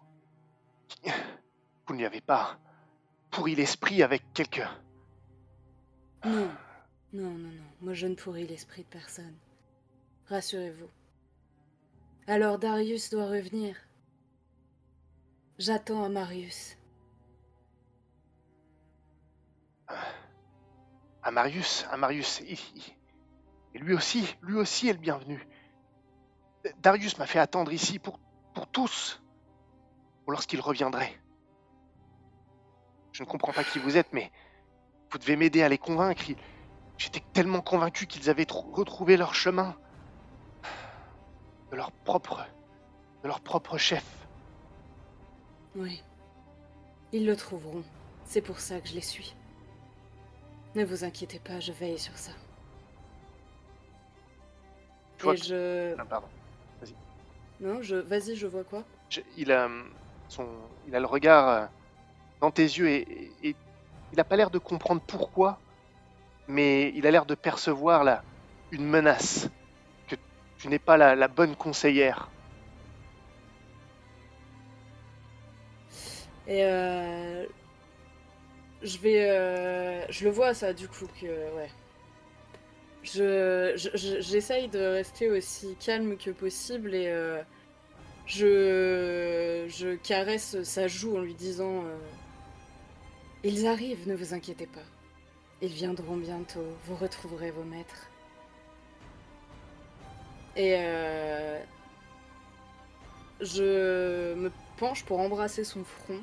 Vous ne lui avez pas pourri l'esprit avec quelqu'un? Non, non, non, non. Moi, je ne pourris l'esprit de personne. Rassurez-vous. Alors Darius doit revenir. J'attends Marius. À Marius, à Marius, il- il- et lui aussi, lui aussi est le bienvenu. Darius m'a fait attendre ici pour, tous, pour lorsqu'il reviendrait. Je ne comprends pas qui vous êtes, mais vous devez m'aider à les convaincre. J'étais tellement convaincu qu'ils avaient trou- retrouvé leur chemin, de leur propre, de leur propre chef. Oui. Ils le trouveront. C'est pour ça que je les suis. Ne vous inquiétez pas, je veille sur ça. Tu vois Et je... Ah, pardon. Non, je... Vas-y, je vois quoi? Je- il, a, hum, son, il a le regard euh, dans tes yeux et, et- et il n'a pas l'air de comprendre pourquoi, mais il a l'air de percevoir là, une menace, que tu n'es pas la, la bonne conseillère. Et euh... Je vais... euh, Je le vois ça, du coup, que... Ouais. Je... je- J'essaye de rester aussi calme que possible et... euh, Je, je caresse sa joue en lui disant euh, Ils arrivent, ne vous inquiétez pas. Ils viendront bientôt, vous retrouverez vos maîtres. Et je me penche pour embrasser son front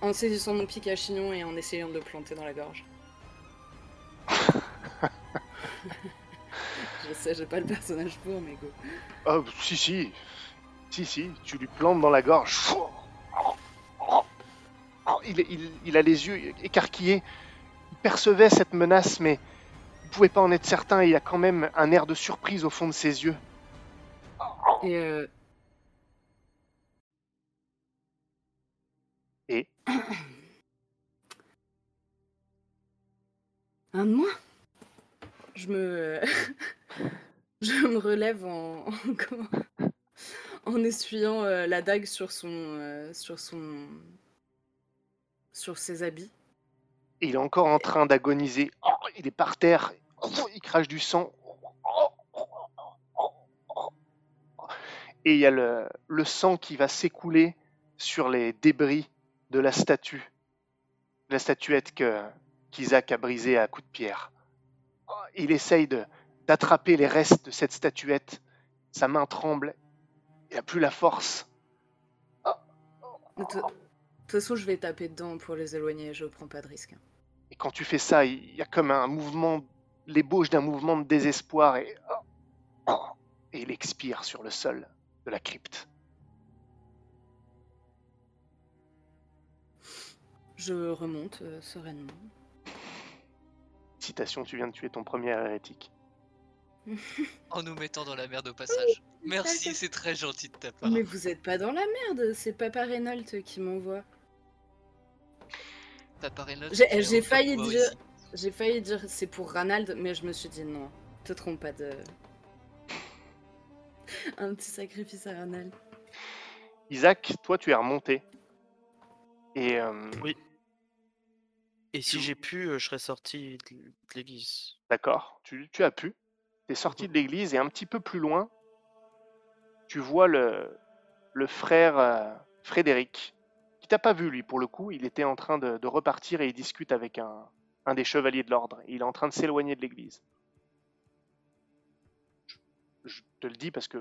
en saisissant mon pic à chignon et en essayant de le planter dans la gorge. je sais, j'ai pas le personnage pour, mais go. Oh, si, si. Si, si, tu lui plantes dans la gorge. Il, il- il a les yeux écarquillés. Il percevait cette menace, mais il pouvait pas en être certain. Il a quand même un air de surprise au fond de ses yeux. Et euh, Et Un de moins Je me. je me relève en. en comment? En essuyant euh, la dague sur son. euh, sur son. sur ses habits. il est encore en train d'agoniser. Oh, Il est par terre. Oh, Il crache du sang. Et il y a le, le sang qui va s'écouler sur les débris de la statue. La statuette que qu'Isaac a brisée à coups de pierre. Oh, Il essaye d'attraper les restes de cette statuette. Sa main tremble. Il n'a plus la force. De toute façon, je vais taper dedans pour les éloigner, je prends pas de risque. Et quand tu fais ça, il y a comme un mouvement, l'ébauche d'un mouvement de désespoir et, et il expire sur le sol de la crypte. Je remonte euh, sereinement. Citation, tu viens de tuer ton premier hérétique. En nous mettant dans la merde au passage. Merci, c'est très gentil de ta part. Mais vous êtes pas dans la merde, c'est Papa Reynolds qui m'envoie. Papa Reynolds, J'ai- failli dire-. J'ai failli dire c'est pour Ranald, mais je me suis dit non, te trompe pas de. Un petit sacrifice à Ranald. Isaac, toi tu es remonté. Et euh, Oui. Et si Tu- j'ai pu, je serais sorti de l'église. d'accord, tu, tu as pu. Tu es sorti de l'église et un petit peu plus loin, tu vois le, le frère euh, Frédéric, qui t'a pas vu lui pour le coup. Il était en train de, de repartir et il discute avec un, un des chevaliers de l'ordre. Il est en train de s'éloigner de l'église. Je, je te le dis parce que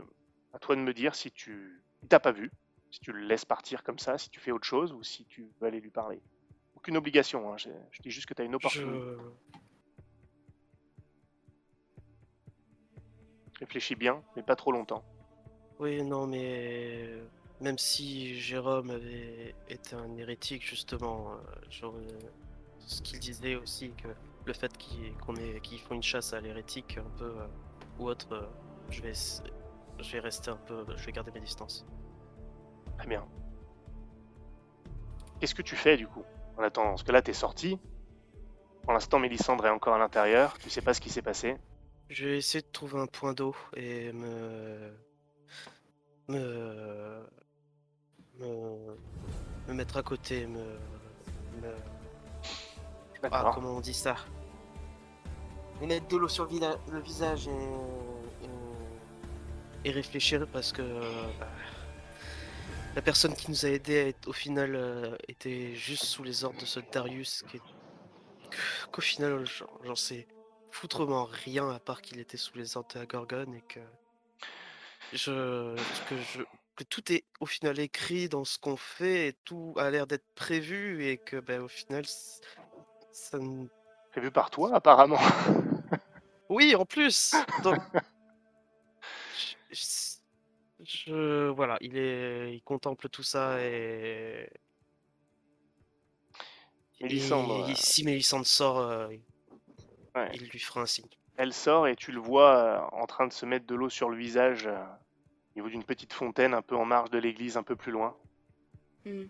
à toi de me dire si tu il t'a pas vu, si tu le laisses partir comme ça, si tu fais autre chose ou si tu veux aller lui parler. Aucune obligation, hein, je, je dis juste que tu as une opportunité. Je... Réfléchis bien, mais pas trop longtemps. Oui, non, mais même si Jérôme avait été un hérétique, justement, euh, j'aurais- ce qu'il disait aussi, que le fait qu'il- qu'on ait- qu'ils font une chasse à l'hérétique un peu euh, ou autre, euh, je vais, je vais rester un peu, je vais garder mes distances. Très bien. Qu'est-ce que tu fais du coup? En attendant, parce que là t'es sorti. Pour l'instant, Mélissandre est encore à l'intérieur. Tu sais pas ce qui s'est passé. Je vais essayer de trouver un point d'eau et me... me... me... me mettre à côté, me... me... Ah, comment on dit ça? Me mettre de l'eau sur le, visage et... et... et réfléchir parce que... bah, la personne qui nous a aidés a été- au final euh, était juste sous les ordres de ce Darius qui est... qu'au final j'en sais foutrement rien à part qu'il était sous les ordres de la Gorgone et que je que je que tout est au final écrit dans ce qu'on fait et tout a l'air d'être prévu et que ben au final ça ne- Prévu par toi, apparemment. oui en plus donc je, je- je- voilà il est il contemple tout ça et Mélissandre, et euh, si Mélissandre sort euh, Ouais. il lui fera un signe Elle sort et tu le vois euh, en train de se mettre de l'eau sur le visage euh, au niveau d'une petite fontaine un peu en marge de l'église, un peu plus loin. Hmm.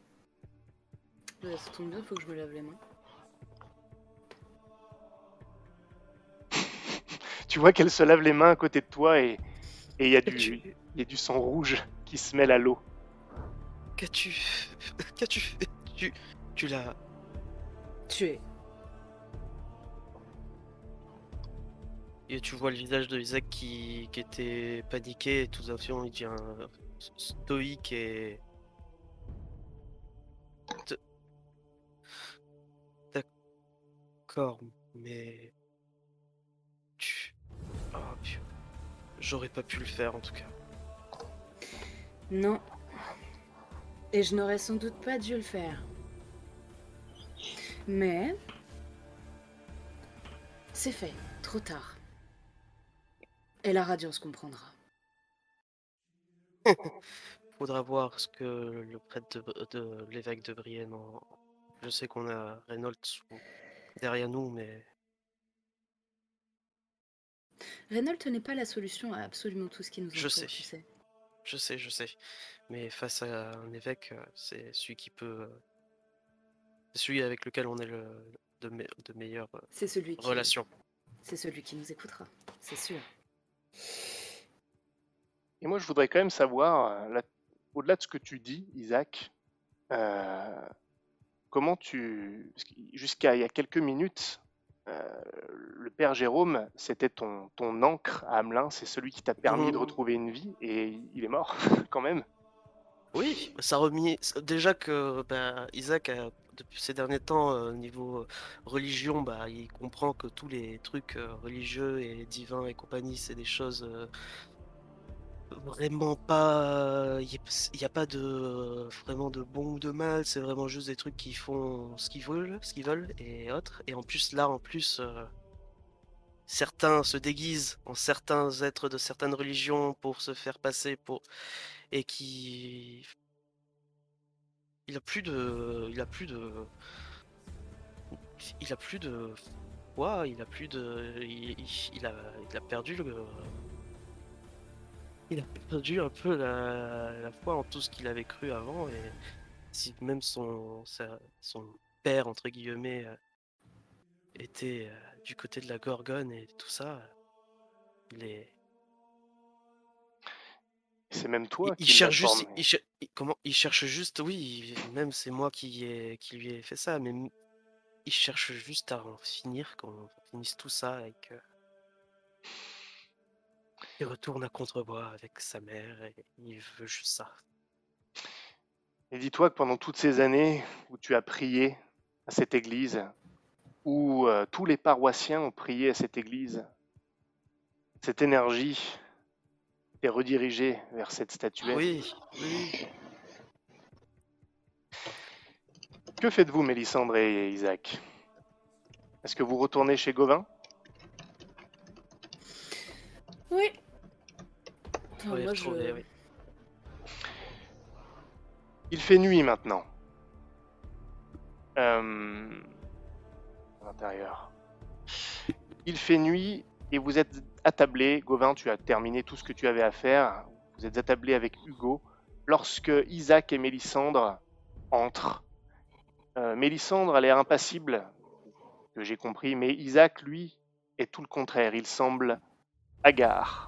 Ouais, ça tombe bien, faut que je me lave les mains. Tu vois qu'elle se lave les mains à côté de toi et et il y, a du- Tu- il y a du sang rouge qui se mêle à l'eau. Qu'as-tu Qu'as-tu fait Tu, tu l'as. Tué. Et tu vois le visage de Isaac qui, qui était paniqué et tout d'un coup il devient stoïque et. D'accord, mais. Tu. Oh. J'aurais pas pu le faire en tout cas. Non. Et je n'aurais sans doute pas dû le faire. Mais... C'est fait, trop tard. Et la radiance comprendra. Faudra voir ce que le prêtre de, de l'évêque de Brienne. en- Je sais qu'on a Reynolds derrière nous, mais Reynolds n'est pas la solution à absolument tout ce qui nous Je entoure, sais. tu sais. Je sais, je sais. Mais face à un évêque, euh, c'est celui qui peut. euh, C'est celui avec lequel on est le, de, me- de meilleures euh, C'est celui qui... relations. C'est celui qui nous écoutera, c'est sûr. Et moi, je voudrais quand même savoir, là, au-delà de ce que tu dis, Isaac, euh, comment tu... Jusqu'à il y a quelques minutes, euh, le père Jérôme, c'était ton, ton ancre à Hamelin, c'est celui qui t'a permis de Mhm. retrouver une vie, et il est mort, quand même. Oui, ça remis. Déjà que bah, Isaac, a- depuis ces derniers temps, euh, niveau euh, religion, bah, il comprend que tous les trucs euh, religieux et divins et compagnie, c'est des choses vraiment pas. Il n'y a, pas de vraiment de bon ou de mal, c'est vraiment juste des trucs qui font ce qu'ils veulent, ce qu'ils veulent et autres. Et en plus, là, en plus. euh, Certains se déguisent en certains êtres de certaines religions pour se faire passer pour et qui il a plus de il a plus de il a plus de foi il a plus de il- il a il a perdu le il a perdu un peu la, la foi en tout ce qu'il avait cru avant et si même son sa- son père entre guillemets euh, était euh, du côté de la Gorgone et tout ça il est C'est même toi il, il qui l'as cherche juste, il, cher- il- comment, il cherche juste, oui, même c'est moi qui, ai, qui lui ai fait ça, mais il cherche juste à en finir, qu'on finisse tout ça et que. Il retourne à Contrebois avec sa mère et il veut juste ça. Et dis-toi que pendant toutes ces années où tu as prié à cette église, où euh, tous les paroissiens ont prié à cette église, cette énergie est redirigée vers cette statuette. Oui, oui. Que faites-vous, Mélissandre et Isaac? Est-ce que vous retournez chez Gauvin? Oui. Moi, je... oui. Il fait nuit maintenant. Euh, À l'intérieur. Il fait nuit et vous êtes attablé. Gauvin, tu as terminé tout ce que tu avais à faire. Vous êtes attablé avec Hugo. Lorsque Isaac et Mélissandre entrent, euh, Mélissandre a l'air impassible, que j'ai compris, mais Isaac, lui, est tout le contraire. Il semble hagard.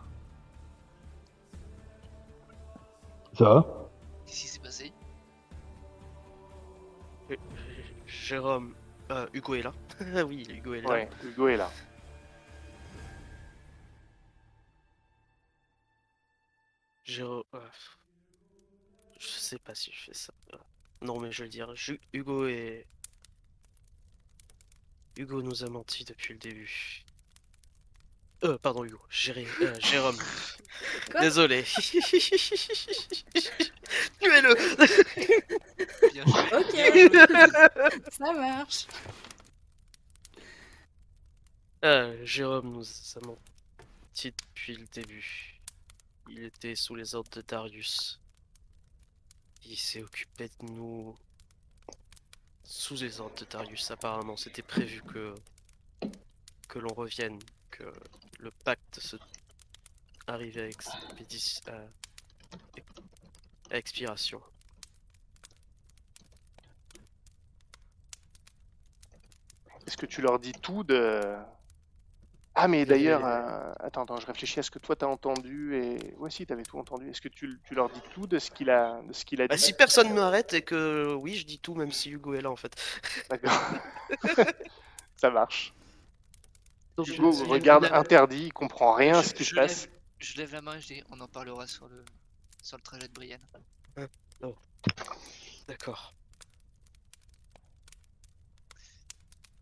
Ça va Qu'est-ce qui s'est passé Jérôme, euh, Hugo est là. oui, Hugo est là. Ouais, Hugo est là. Jérôme, euh, je sais pas si je fais ça. Non, mais je vais le dire. Hugo est. Hugo nous a menti depuis le début. Euh, pardon, Hugo. Jéré- euh, Jérôme. Quoi? Désolé. Tuez-le. Ok, ça marche. Euh, Jérôme nous a menti depuis le début. Il était sous les ordres de Darius. Il s'est occupé de nous sous les ordres de Darius. Apparemment, c'était prévu que que l'on revienne, que le pacte se arrive à, expiration. Est-ce que tu leur dis tout de... Ah mais d'ailleurs, euh, attends, attends, je réfléchis à ce que toi t'as entendu et... Ouais si, t'avais tout entendu. Est-ce que tu, tu leur dis tout de ce qu'il a, de ce qu'il a Bah, dit? si personne m'arrête et que oui, je dis tout, même si Hugo est là en fait. D'accord. Ça marche. Donc, Hugo regarde interdit, il comprend rien à ce qui se passe. lève- Je lève la main et je dis on en parlera sur le sur le trajet de Brienne. D'accord.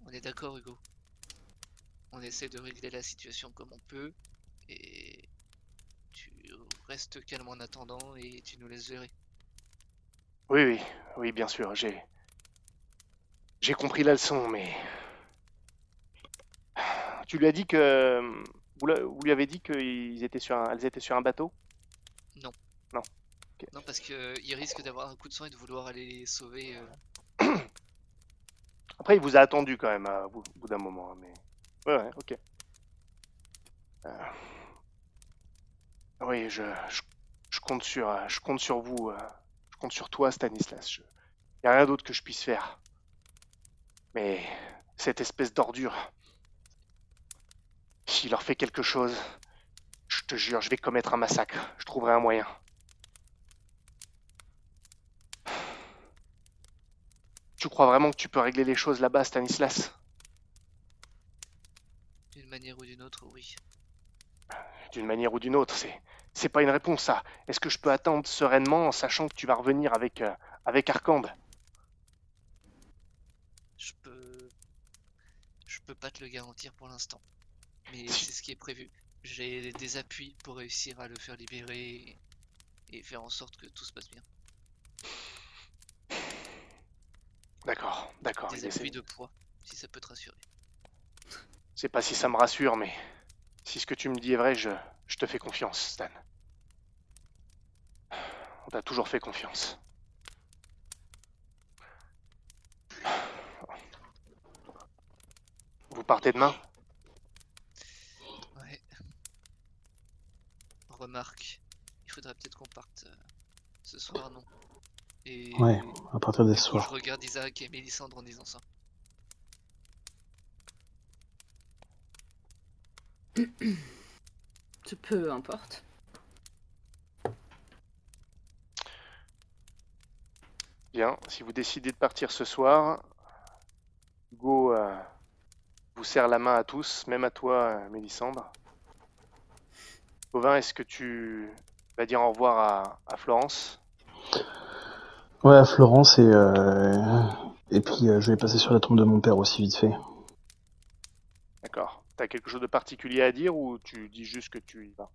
On est d'accord, Hugo. On essaie de régler la situation comme on peut et tu restes calme en attendant et tu nous laisses gérer. Oui, oui, oui, bien sûr, j'ai. J'ai compris la leçon, mais. Tu lui as dit que. Vous, lui avez dit qu'elles étaient, sur un... elles étaient sur un bateau? Non, parce que il risque d'avoir un coup de sang et de vouloir aller les sauver. euh, Après, il vous a attendu quand même au bout, d'un moment, hein, mais. Ouais, ouais, ok. Euh, Oui, je, je, je compte sur, euh, je compte sur vous, euh, je compte sur toi, Stanislas. Je... Y a rien d'autre que je puisse faire. Mais cette espèce d'ordure, s'il leur fait quelque chose, je te jure, je vais commettre un massacre. Je trouverai un moyen. Tu crois vraiment que tu peux régler les choses là-bas, Stanislas? D'une manière ou d'une autre, oui. D'une manière ou d'une autre, c'est c'est pas une réponse ça. Est-ce que je peux attendre sereinement en sachant que tu vas revenir avec euh, avec Arkand? Je peux. Je peux pas te le garantir pour l'instant. Mais c'est ce qui est prévu. J'ai des appuis pour réussir à le faire libérer et- faire en sorte que tout se passe bien. D'accord, d'accord. Des appuis de poids, si ça peut te rassurer. C'est pas si ça me rassure, mais si ce que tu me dis est vrai, je, je te fais confiance, Stan. On t'a toujours fait confiance. Vous partez demain Ouais. Remarque, il faudrait peut-être qu'on parte euh, ce soir, non? Et Ouais, à partir des coup, je soirs. regarde Isaac et Mélissandre en disant ça. Peu importe. Bien, si vous décidez de partir ce soir, Hugo euh, vous serre la main à tous, même à toi, euh, Mélissandre. Gauvin, est-ce que tu vas dire au revoir à, à Florence? Ouais, à Florence et euh, et puis euh, je vais passer sur la tombe de mon père aussi vite fait. D'accord. T'as quelque chose de particulier à dire ou tu dis juste que tu y vas?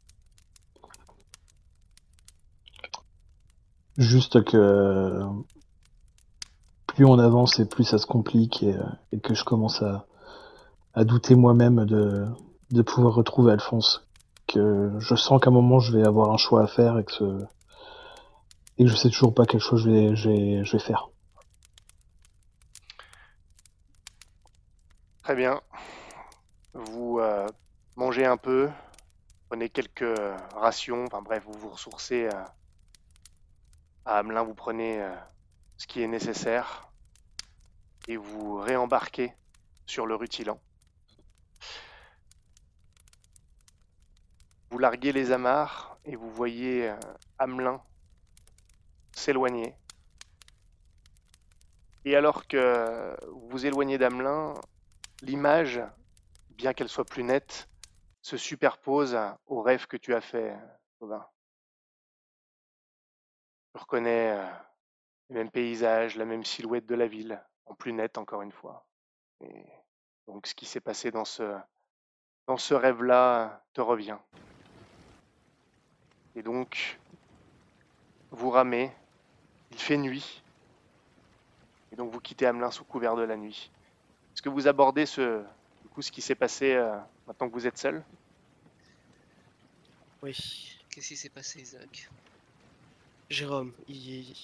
Juste que plus on avance et plus ça se complique et, euh, et que je commence à, à douter moi-même de, de pouvoir retrouver Alphonse. Je sens qu'à un moment je vais avoir un choix à faire et que, ce, et que je sais toujours pas quelle chose je vais, faire. Très bien. Vous euh, mangez un peu, prenez quelques euh, rations, enfin bref, vous vous ressourcez euh, à Hamelin, vous prenez ce qui est nécessaire et vous réembarquez sur le rutilant. Vous larguez les amarres et vous voyez euh, Hamelin s'éloigner. Et alors que vous vous éloignez d'Hamelin, l'image, bien qu'elle soit plus nette, se superpose au rêve que tu as fait, Gauvin. Tu reconnais euh, les mêmes paysages, la même silhouette de la ville, en plus nette encore une fois. Et donc ce qui s'est passé dans ce, dans ce rêve-là te revient. Et donc, vous ramez, il fait nuit, et donc vous quittez Hamelin sous couvert de la nuit. Est-ce que vous abordez ce, du coup, ce qui s'est passé euh, maintenant que vous êtes seul? Oui. Qu'est-ce qui s'est passé, Isaac? Jérôme, il...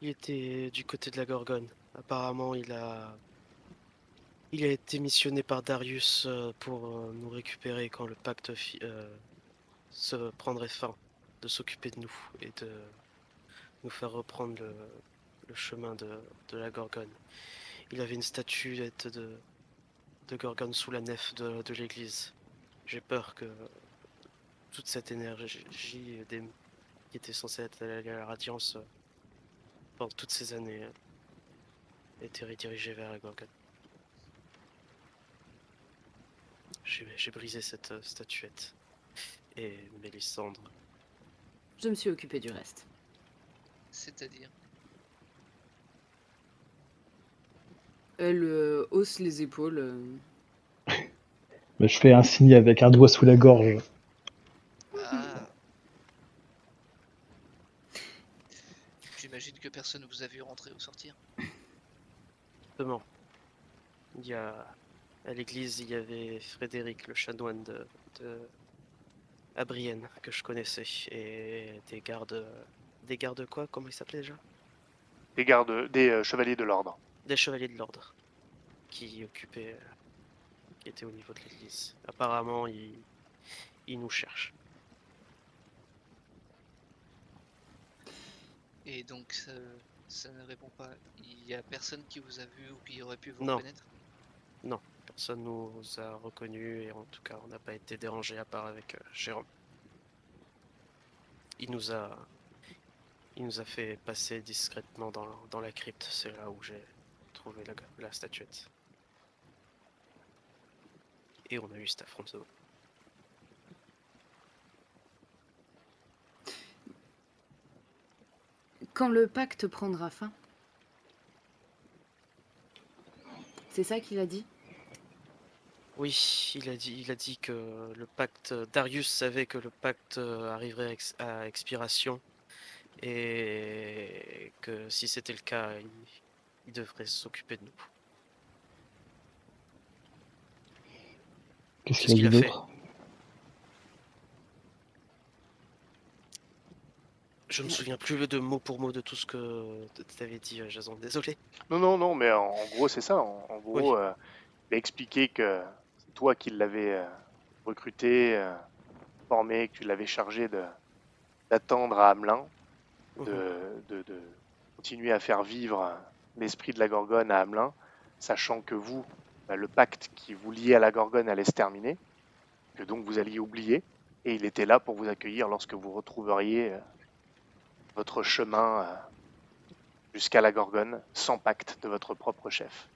il était du côté de la Gorgone. Apparemment, il a il a été missionné par Darius euh, pour euh, nous récupérer quand le pacte fi- euh, se prendrait fin, de s'occuper de nous et de nous faire reprendre le, chemin de, la Gorgone. Il avait une statuette de, Gorgone sous la nef de, l'église. J'ai peur que toute cette énergie qui était censé être la, la radiance euh, pendant toutes ces années euh, était redirigée vers la Gorgone. J'ai j'ai brisé cette euh, statuette. Et Mélissandre, Je me suis occupé du reste. C'est-à-dire Elle euh, hausse les épaules. euh. Bah, je fais un signe avec un doigt sous la gorge. Ah. J'imagine que personne ne vous a vu rentrer ou sortir. Justement. Il y a à l'église, il y avait Frédéric, le chanoine de, de à Brienne, que je connaissais, et des gardes, des gardes quoi? Comment ils s'appelaient déjà? Des gardes, des euh, chevaliers de l'ordre. Des chevaliers de l'ordre qui occupaient, euh, qui étaient au niveau de l'église. Apparemment, ils, ils nous cherchent. Et donc ça, ça ne répond pas. Il y a personne qui vous a vu ou qui aurait pu vous Non. reconnaître? Personne nous a reconnus et en tout cas, on n'a pas été dérangé à part avec euh, Jérôme. Il nous a, il nous a fait passer discrètement dans, dans la crypte. C'est là où j'ai trouvé la, la statuette. Et on a eu cet affrontement. Quand le pacte prendra fin. C'est ça qu'il a dit? Oui, il a dit, il a dit que le pacte, Darius savait que le pacte euh, arriverait à, ex- à expiration et que si c'était le cas, il, il devrait s'occuper de nous. Qu'est-ce qu'il a fait? Je me souviens plus de mot pour mot de tout ce que tu avais dit, euh, Jason. Désolé. Non, non, non, mais en, gros, c'est ça. En, en gros, euh, il a expliqué que toi qui l'avais euh, recruté, euh, formé, que tu l'avais chargé d'attendre à Hamelin, Mhm. de, de- de continuer à faire vivre l'esprit de la Gorgone à Hamelin, sachant que vous, bah, le pacte qui vous liait à la Gorgone allait se terminer, que donc vous alliez oublier, et il était là pour vous accueillir lorsque vous retrouveriez euh, votre chemin euh, jusqu'à la Gorgone sans pacte de votre propre chef.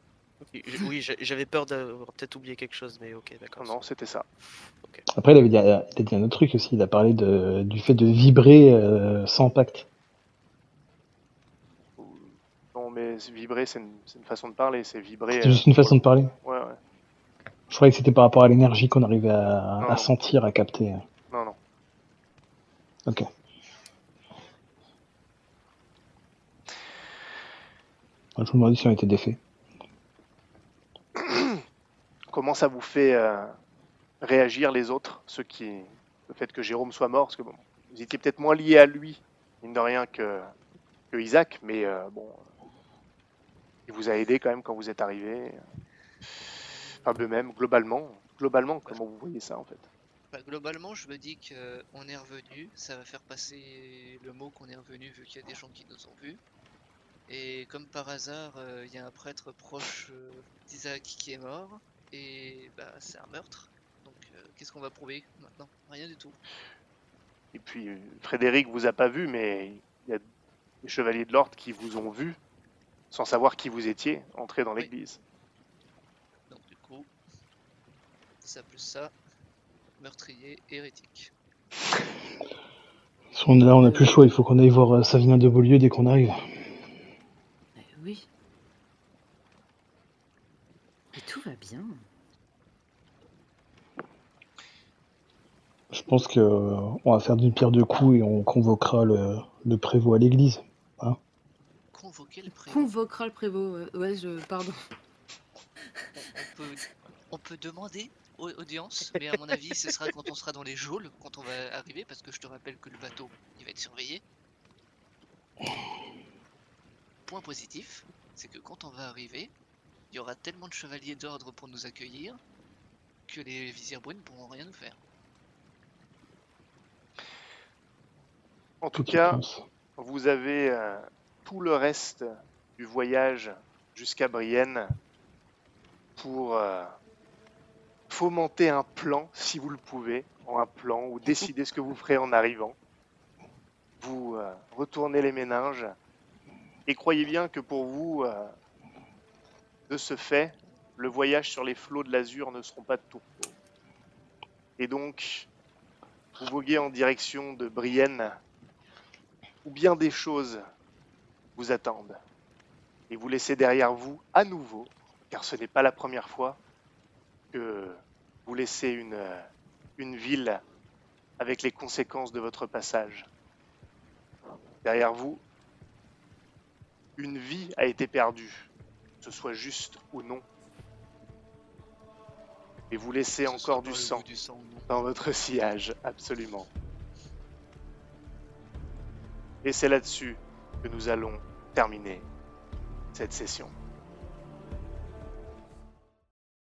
Oui, j'a- j'avais peur d'avoir peut-être oublié quelque chose, mais ok, d'accord. Non, non, c'était ça. Après, il avait dit, il a dit un autre truc aussi. Il a parlé de, du fait de vibrer euh, sans pacte. Non, mais vibrer, c'est une, façon de parler, c'est vibrer. C'est juste une façon de parler. Ouais, ouais. Je croyais que c'était par rapport à l'énergie qu'on arrivait à, à sentir, à capter. Non, non. Ok. Je me demandais si on était défait. Comment ça vous fait euh, réagir les autres, ceux qui, le fait que Jérôme soit mort, parce que vous étiez peut-être moins liés à lui, mine de rien, que, Isaac, mais euh, bon, il vous a aidé quand même quand vous êtes arrivé. Enfin, de même, globalement, globalement, comment vous voyez ça en fait? Bah, globalement, je me dis qu'on est revenu, ça va faire passer le mot qu'on est revenu vu qu'il y a des gens qui nous ont vus. Et comme par hasard, euh, il y a un prêtre proche d'Isaac qui est mort, et bah c'est un meurtre. Donc euh, qu'est-ce qu'on va prouver maintenant? Rien du tout. Et puis, euh, Frédéric vous a pas vu, mais il y a des chevaliers de l'ordre qui vous ont vu, sans savoir qui vous étiez, entrer dans Oui. l'église. Donc du coup, ça plus ça, meurtrier hérétique. Si on est là, on n'a plus le choix. Il faut qu'on aille voir euh, Savinien de Beaulieu dès qu'on arrive. Eh Oui. Et tout va bien. Je pense que euh, on va faire d'une pierre deux coups et on convoquera le, le prévôt à l'église. Convoquer le prévôt. Convoquera le prévôt. euh, Ouais, je. Pardon. On peut, on peut demander au- audience, mais à mon avis, ce sera quand on sera dans les geôles, quand on va arriver, parce que je te rappelle que le bateau, il va être surveillé. Point positif, c'est que quand on va arriver, il y aura tellement de chevaliers d'ordre pour nous accueillir que les visières brunes pourront rien faire. En tout cas, vous avez euh, tout le reste du voyage jusqu'à Brienne pour euh, fomenter un plan, si vous le pouvez, un plan, ou décider ce que vous ferez en arrivant. Vous euh, retournez les méninges, et croyez bien que pour vous, de ce fait, le voyage sur les flots de l'Azur ne seront pas de tout repos. Et donc, vous voguez en direction de Brienne où bien des choses vous attendent. Et vous laissez derrière vous à nouveau, car ce n'est pas la première fois que vous laissez une, une ville avec les conséquences de votre passage. Derrière vous, une vie a été perdue, ce soit juste ou non. Et vous laissez encore du sang du sang dans votre sillage, absolument. Et c'est là-dessus que nous allons terminer cette session.